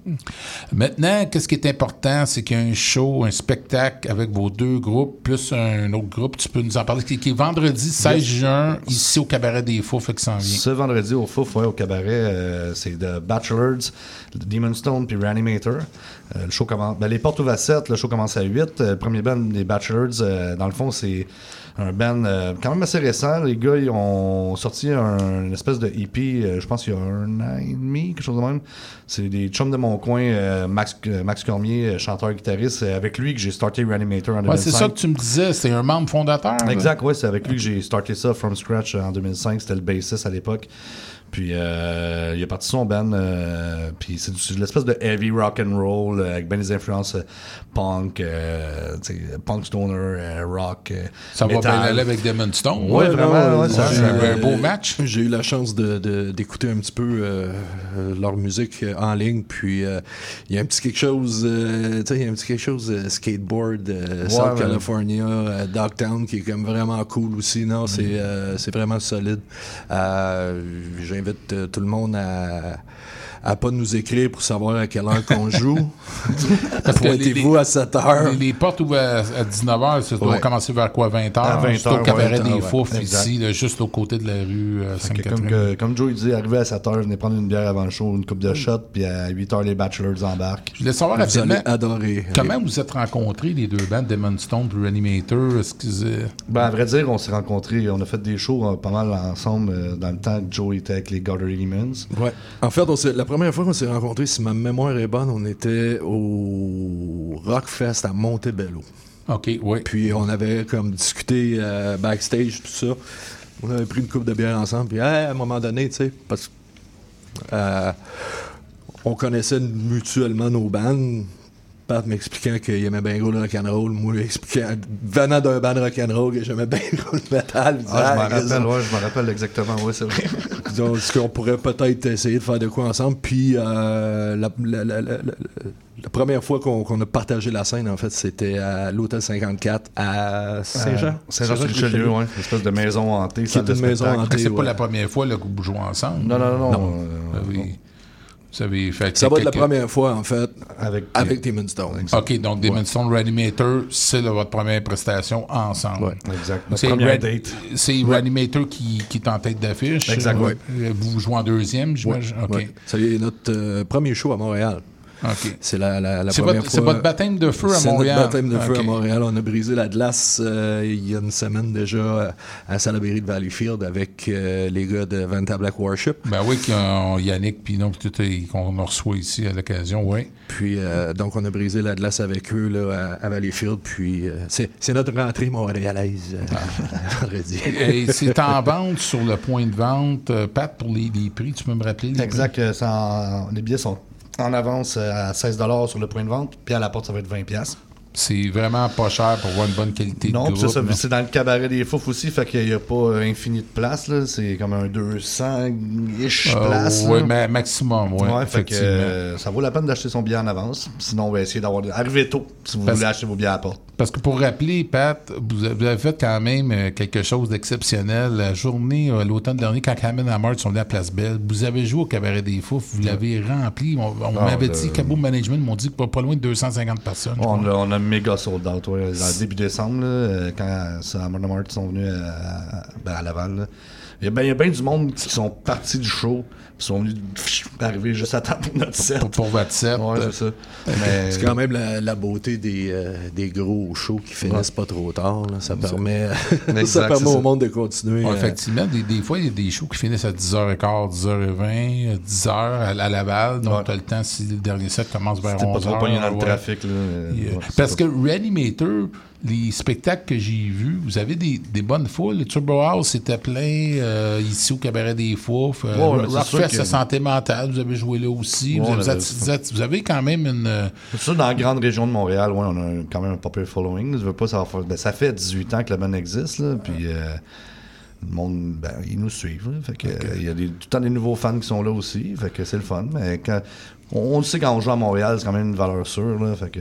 Maintenant, qu'est-ce qui est important, c'est qu'il y a un show, un spectacle avec vos deux groupes, plus un autre groupe. Tu peux nous en parler, qui, qui est vendredi 16 juin, ici au Cabaret des Fous, fait que ça en vient. Ce vendredi au Fouf, ouais, au cabaret, euh, c'est The Bachelors, Demon Stone puis Reanimator. Euh, le show commence, ben, les portes ouvrent à 7, le show commence à 8. Euh, premier band des Bachelors, dans le fond, c'est un band euh, quand même assez récent. Les gars, ils ont sorti un, une espèce de EP, euh, je pense qu'il y a un an et demi, quelque chose de même. C'est des chums de mon coin, euh, Max, euh, Max Cormier, euh, chanteur-guitariste. C'est avec lui que j'ai starté Reanimator en 2005. Ouais, c'est ça que tu me disais, c'est un membre fondateur. Exact, ouais, c'est avec lui que j'ai starté ça from scratch en 2005. C'était le bassiste à l'époque. Puis euh, il a parti son band. euh, puis c'est de l'espèce de heavy rock and roll euh, avec bien des influences euh, punk, euh, punk stoner, euh, rock. Ça va bien aller avec Demon Stone. Ouais, vraiment. ouais, ça- c'est ça- un beau match. J'ai eu la chance de- de- d'écouter un petit peu leur musique en ligne, puis euh, il y a un petit quelque chose, euh, tu sais, il y a un petit quelque chose euh, skateboard, euh, Ouais, South ouais. California, euh, Dogtown, qui est comme vraiment cool aussi. Non, c'est euh, c'est vraiment solide. Euh, Euh, tout le monde à à pas nous écrire pour savoir à quelle heure qu'on joue. Pointez-vous à 7 heures. Les, les portes ouvrent à, 19h, ça doit Ouais. commencer vers quoi, 20h? À 20 C'est au heures, cabaret des exact. ici, là, juste au côté de la rue euh, comme, Sainte-Catherine. que- comme Joe il dit, arrivé à 7h, venez prendre une bière avant le show, une coupe de shots, puis à 8h, les Bachelors embarquent. Je voulais savoir Vous rapidement, allez adorer. comment vous êtes rencontrés, les deux bandes, Demon Stone et Reanimator? Euh, Ben, à vrai dire, on s'est rencontrés, on a fait des shows euh, pas mal ensemble euh, dans le temps que Joe était avec les Gutter Demons. Ouais. En fait, on la première fois qu'on s'est rencontrés, si ma mémoire est bonne, on était au Rockfest à Montebello. OK, oui. Puis on avait comme discuté euh, backstage, tout ça. On avait pris une coupe de bière ensemble. Puis hey, à un moment donné, tu sais, parce que euh, on connaissait mutuellement nos bandes. Pat m'expliquant qu'il aimait bien gros le rock'n'roll, moi expliquant, venant d'un band rock'n'roll, que j'aimais bien gros le métal. Ah, je m'en rappelle, ouais, je me rappelle exactement, ouais, c'est vrai. Donc, ce qu'on pourrait peut-être essayer de faire de quoi ensemble. Puis, euh, la, la- la- la- la- la première fois qu'on a partagé la scène, en fait, c'était à l'Hôtel 54 à Saint-Jean. Euh, Saint-Jean-sur-Richelieu, ouais. Une espèce de maison hantée, Qui salle est de une maison hantée. c'est pas ouais. la première fois que vous jouez ensemble? Non, non, non. Non. euh, oui. Vous avez fait Ça va être la première fois, en fait, avec, avec Demon Stone. OK, donc Demon Stone Reanimator, c'est votre première prestation ensemble. Ouais. Exact. C'est première Red- date. c'est Reanimator qui, qui est en tête d'affiche. Exact, Euh, ouais. Vous jouez en deuxième, j'imagine? OK. Ouais. Ça y est, notre euh, premier show à Montréal. C'est la, la, la C'est première votre- fois. c'est votre baptême de feu à C'est Montréal. notre baptême de feu à Montréal. On a brisé la glace euh, il y a une semaine déjà euh, à Salaberry de Valleyfield avec euh, les gars de Vanta Black Worship. Ben oui, qu'il y a Yannick puis non, puis tout est- qu'on reçoit ici à l'occasion, oui. Puis, euh, donc, on a brisé la glace avec eux là, à, à Valleyfield. Puis, euh, c'est c'est notre rentrée montréalaise euh, vendredi. Et c'est en vente sur le point de vente. Pat, pour les, les prix, tu peux me rappeler? les Exact. c'est en- les billets sont en avance euh, à 16 sur le point de vente, puis à la porte, ça va être 20 pièces. C'est vraiment pas cher pour avoir une bonne qualité Non, de groupe. ça, non? c'est dans le cabaret des Fouf aussi, fait qu'il n'y a pas euh, infini de place. C'est comme un 200-ish Euh, place. là. mais maximum, oui. Ouais, fait que euh, ça vaut la peine d'acheter son billet en avance. Sinon, on va essayer d'avoir. Arrivez tôt si vous Parce- voulez acheter vos billets à la porte. Parce que pour rappeler, Pat, vous avez, fait quand même euh, quelque chose d'exceptionnel. La journée, euh, l'automne dernier, quand Hammond Hammer sont venus à Place Belle, vous avez joué au Cabaret des Fous, vous l'avez rempli. On, on Ah, m'avait le- dit, Cabo Management m'ont dit pas, pas loin de 250 personnes. On a, on a méga sold out, ouais, dans début décembre, là, euh, quand ça, Modern Mart sont venus à, ben, à Laval. là. Il y a bien il y a bien du monde qui sont partis du show, qui sont venus pff, arriver juste à temps pour notre set. Pour, pour votre set. Ouais, c'est ça. Mais- C'est quand même la, la beauté des, euh, des gros shows qui finissent pas trop tard. là. Ça permet, ça Exact, permet c'est au ça. monde de continuer. Ouais, euh, effectivement, des, des fois, il y a des shows qui finissent à 10h15, 10h20, 10h à, à Laval. Donc, Ouais. tu as le temps si le dernier set commence vers C'était 11h. pas trop dans le ouais. trafic. Là, Yeah. Parce que Reanimator, les spectacles que j'ai vus, vous avez des, des bonnes foules. Le Turbo House c'était plein euh, ici au Cabaret des Foufs. Euh, Rockfest, que- la santé mentale, vous avez joué là aussi. Vous, avez, avait- vous êtes- vous avez quand même une. euh, C'est sûr, dans la grande région de Montréal, ouais, on a quand même un popular following. Je veux pas, faire- ben, ça fait 18 ans que la bande existe, là, puis euh, le monde, ben, ils nous suivent. là. fait que, euh, il y a des- tout le temps des nouveaux fans qui sont là aussi, fait que c'est le fun. Mais quand, on, on le sait quand on joue à Montréal, c'est quand même une valeur sûre, là, fait que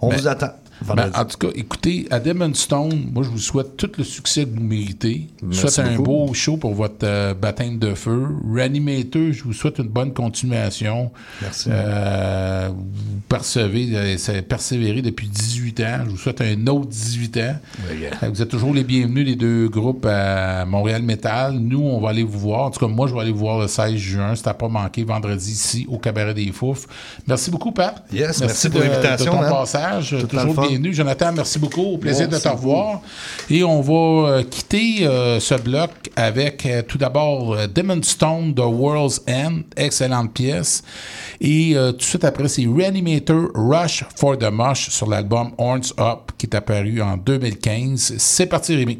on Ben, vous attend. Ben, en tout cas, écoutez, à Demon Stone, moi, je vous souhaite tout le succès que vous méritez. Je vous Merci souhaite un beaucoup. beau show pour votre euh, baptême de feu. Reanimator, je vous souhaite une bonne continuation. Merci. Euh, vous percevez, euh, persévérez depuis 18 ans. Je vous souhaite un autre 18 ans. Euh, Vous êtes toujours les bienvenus, les deux groupes à Montréal Metal. Nous, on va aller vous voir. En tout cas, moi, je vais aller vous voir le 16 juin. C'est à pas manquer vendredi ici au Cabaret des Foufs. Merci beaucoup, Pat. Yes, merci pour de- l'invitation, De ton man. passage. Tout toujours. Bienvenue. Jonathan, merci beaucoup. Au plaisir de te revoir. Et on va euh, quitter euh, ce bloc avec euh, tout d'abord euh, Demon Stone, The World's End, excellente pièce. Et tout de suite après, c'est Reanimator Rush for the Mush sur l'album Horns Up qui est apparu en 2015. C'est parti, Rémi.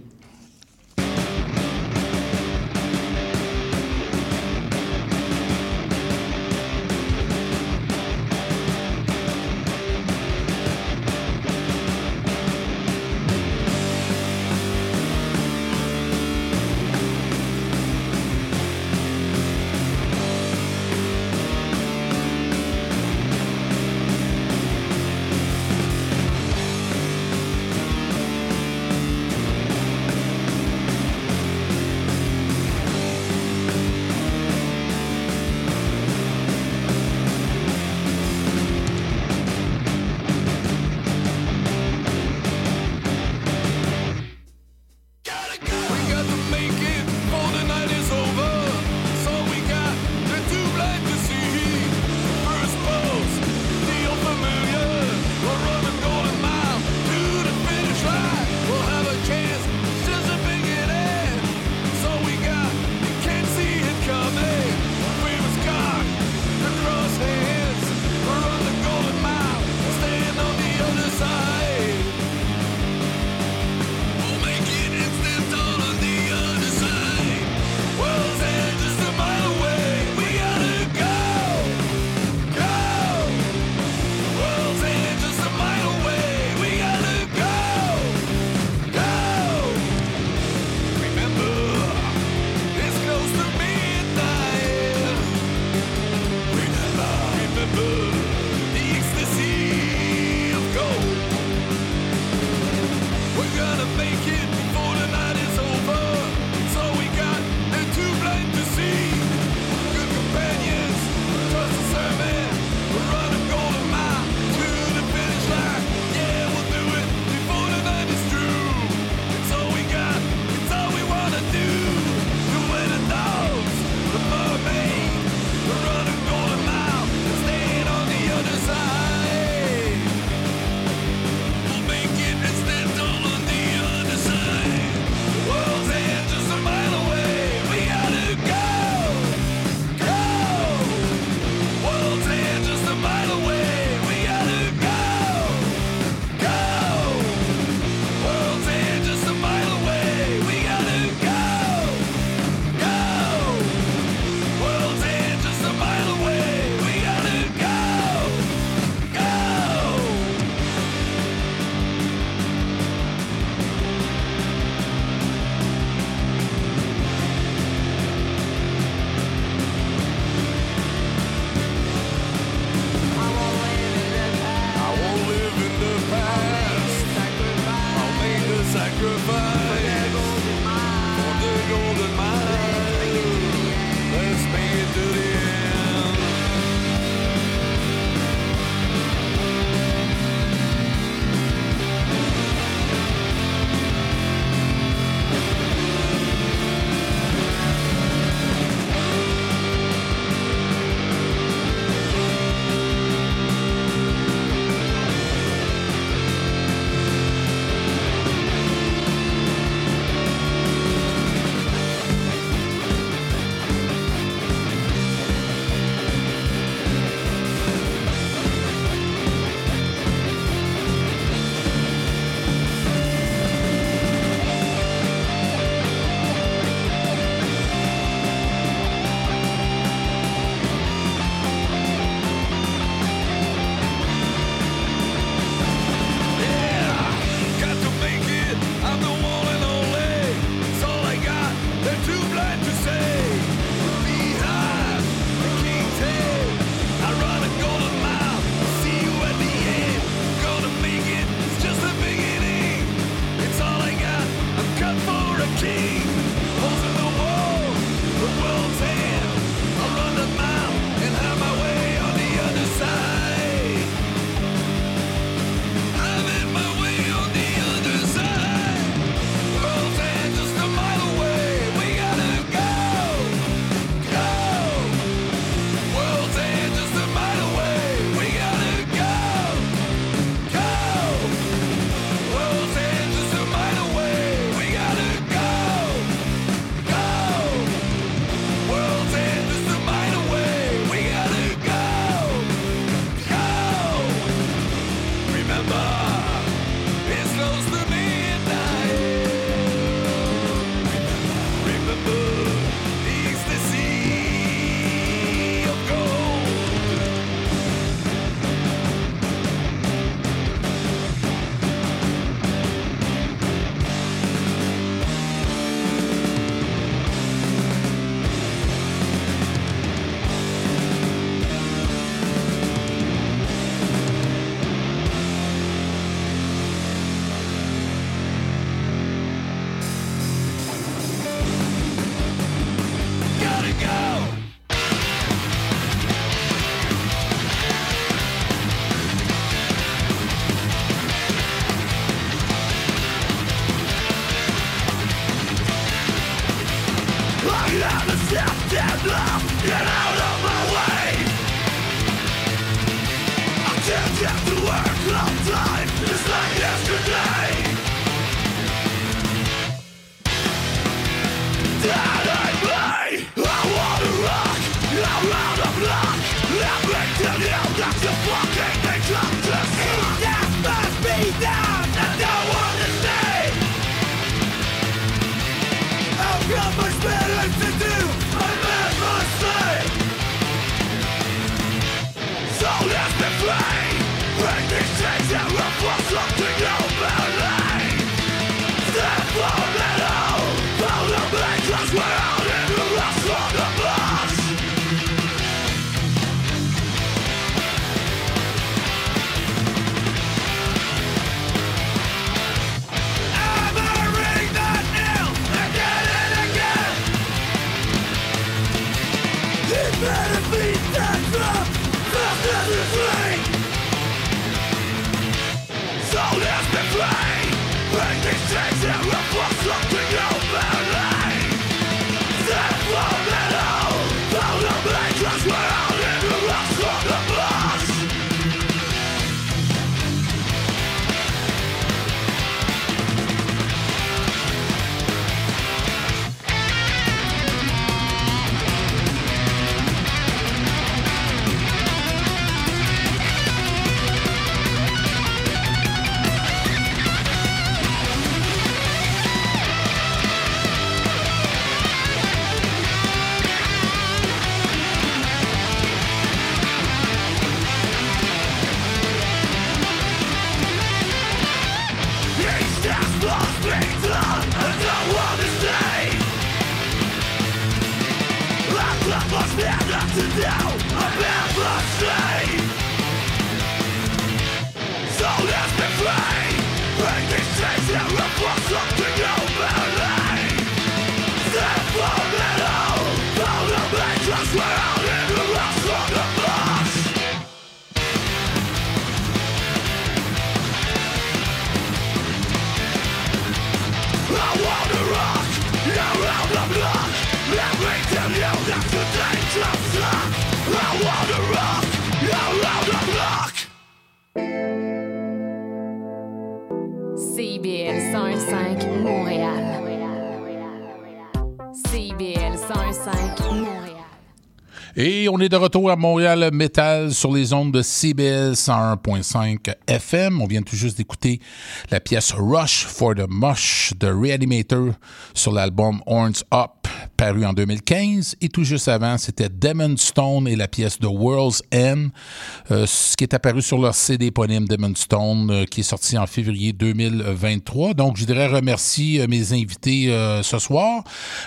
On est de retour à Montréal Metal sur les ondes de CBL 101.5 FM. On vient tout juste d'écouter la pièce Rush for the Mush de Reanimator sur l'album Horns Up paru en 2015. Et tout juste avant, c'était Demon Stone et la pièce The World's End, euh, ce qui est apparu sur leur CD éponyme Demon Stone, euh, qui est sorti en février 2023. Donc, je voudrais remercier euh, mes invités euh, ce soir,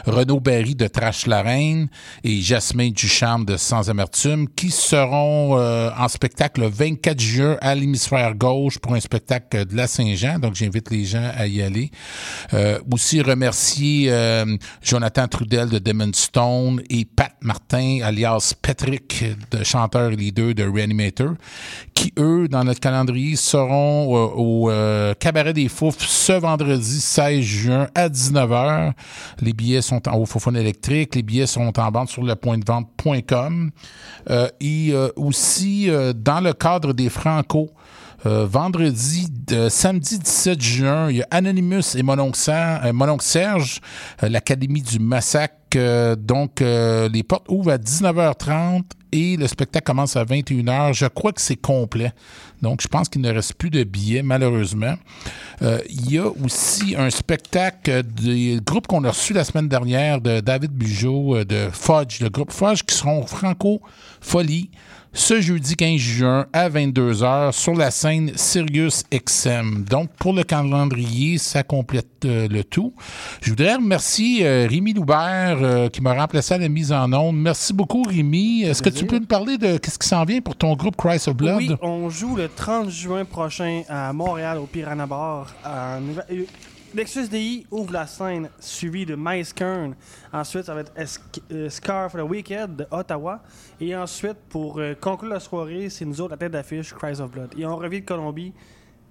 Renaud Barry de Trash la Reine et Jasmine Ducharme de Sans Amertume, qui seront euh, en spectacle le 24 juin à l'hémisphère gauche pour un spectacle de la Saint-Jean. Donc, j'invite les gens à y aller. Aussi remercier Jonathan Trudel de Demon Stone et Pat Martin, alias Patrick, chanteur et leader de Reanimator, qui, eux, dans notre calendrier, seront euh, au euh, Cabaret des Foufs ce vendredi 16 juin à 19h. Les billets sont en, au Fofone électrique. Les billets sont en vente sur le point de vente.com. Euh, et aussi, dans le cadre des Franco, euh, vendredi, de, samedi 17 juin, il y a Anonymous et Mononcle euh, Serge, euh, l'Académie du Massacre. Euh, donc, euh, les portes ouvrent à 19h30 et le spectacle commence à 21h. Je crois que c'est complet. Donc, je pense qu'il ne reste plus de billets, malheureusement. Euh, il y a aussi un spectacle des groupes qu'on a reçu la semaine dernière de David Bugeaud, euh, de Fudge, le groupe Fudge, qui seront Franco Folie ce jeudi 15 juin à 22h sur la scène Sirius XM. Donc, pour le calendrier, ça complète euh, le tout. Je voudrais remercier euh, Rémi Loubert euh, qui m'a remplacé à la mise en onde. Merci beaucoup, Rémi. Est-ce que tu peux nous parler de ce qui s'en vient pour ton groupe Christ of Blood? Oui, on joue le 30 juin prochain à Montréal au Piranha Bar. Lexus DI ouvre la scène, suivi de Mice Kern. Ensuite, ça va être euh, Scar for the Weekend de Ottawa. Et ensuite, pour euh, conclure la soirée, c'est nous autres, la tête d'affiche, Cries of Blood. Et on revient de Colombie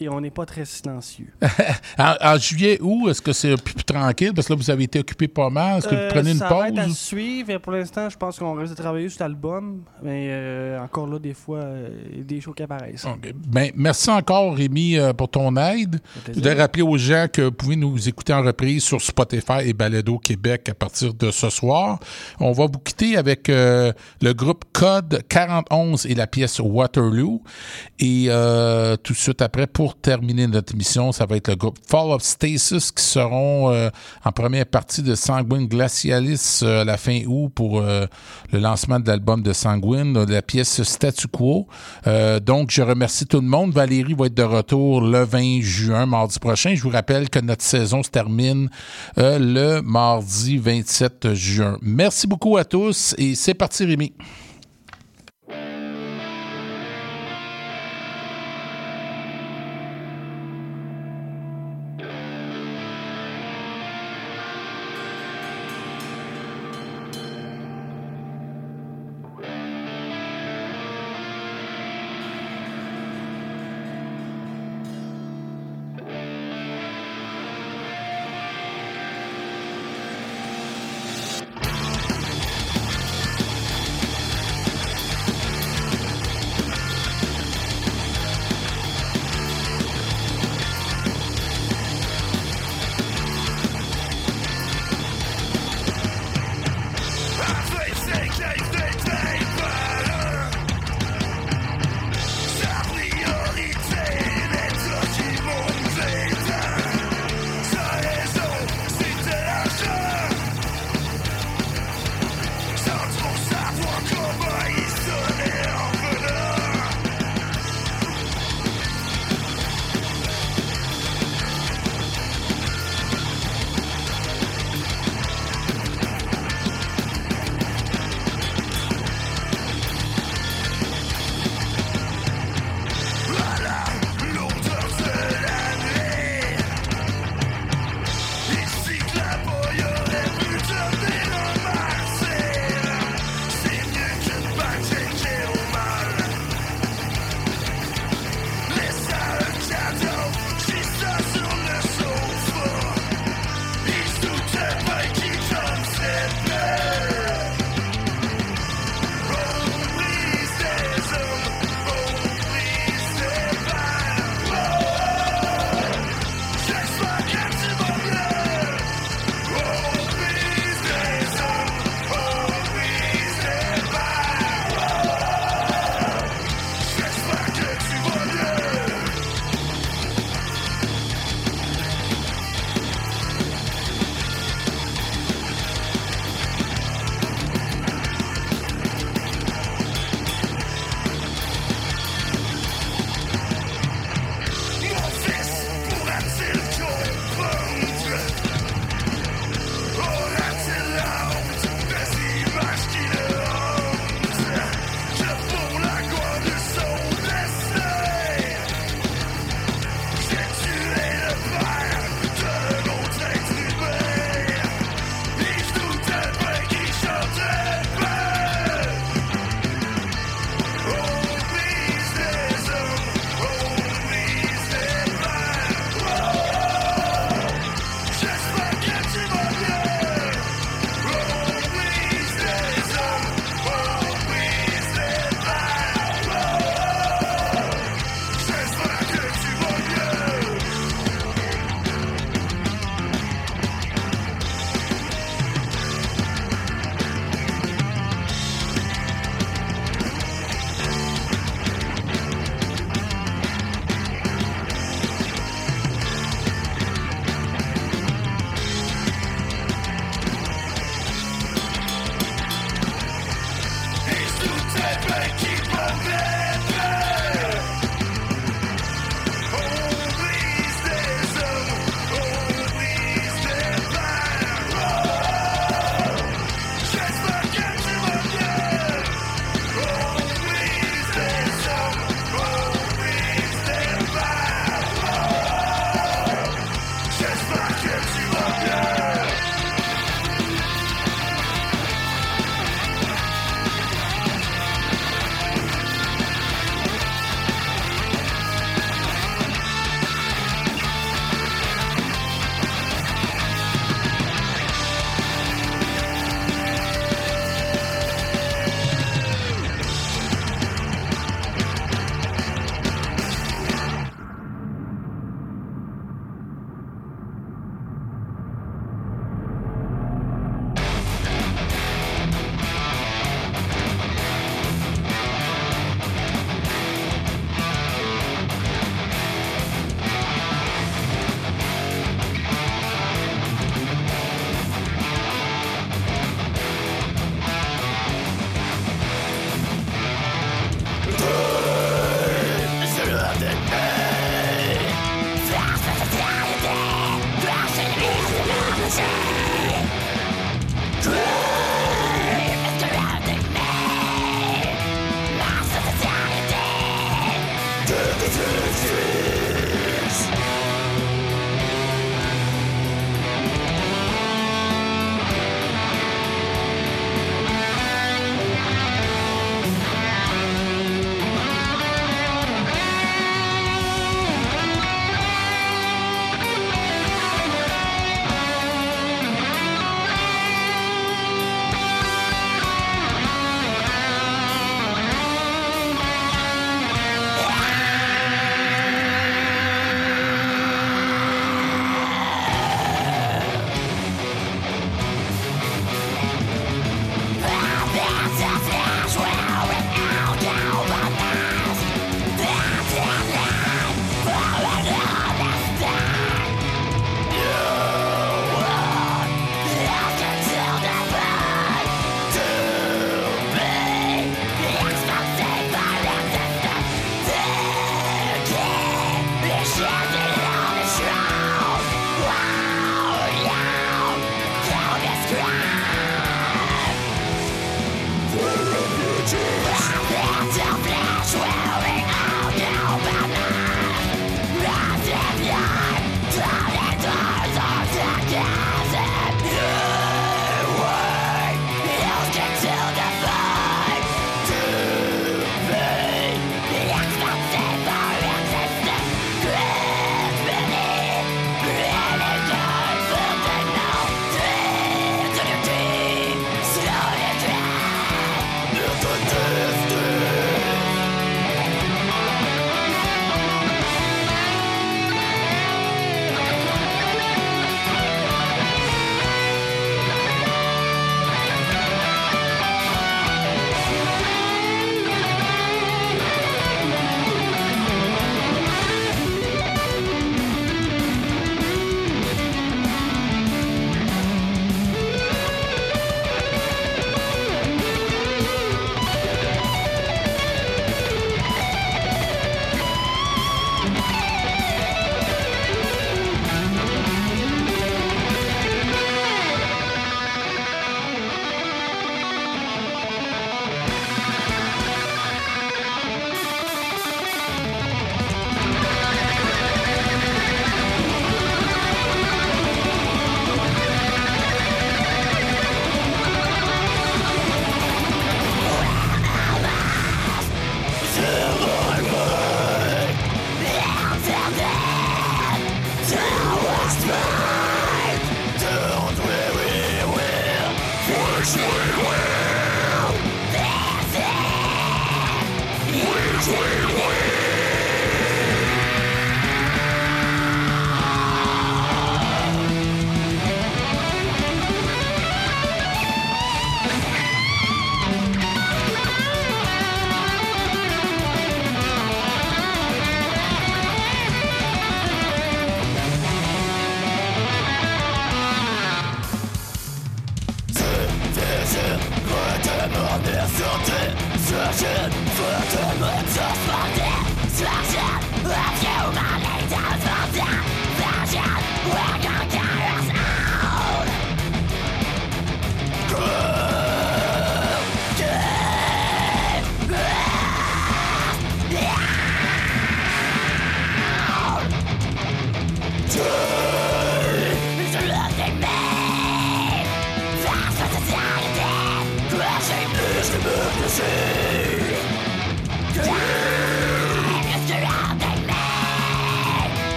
et on n'est pas très silencieux. en, en juillet, où est-ce que c'est plus, plus tranquille? Parce que là, vous avez été occupé pas mal. Est-ce que Euh, vous prenez une ça va être à pause? suivre. Et pour l'instant, je pense qu'on reste de travailler sur l'album. Mais euh, encore là, des fois, euh, il y a des shows qui apparaissent. Ben, merci encore, Rémi, euh, pour ton aide. Je voudrais rappeler aux gens que vous pouvez nous écouter en reprise sur Spotify et Balado Québec à partir de ce soir. On va vous quitter avec euh, le groupe Code 4011 et la pièce Waterloo. Et euh, tout de suite après, pour terminer notre émission, ça va être le groupe Fall of Stasis qui seront euh, en première partie de Sanguine Glacialis euh, à la fin août pour euh, le lancement de l'album de Sanguine, de la pièce Statu Quo. Euh, donc, je remercie tout le monde. Valérie va être de retour le 20 juin, mardi prochain. Je vous rappelle que notre saison se termine euh, le mardi 27 juin. Merci beaucoup à tous et c'est parti, Rémi.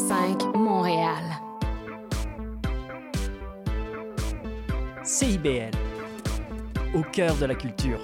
101.5 Montréal. CIBL, au cœur de la culture.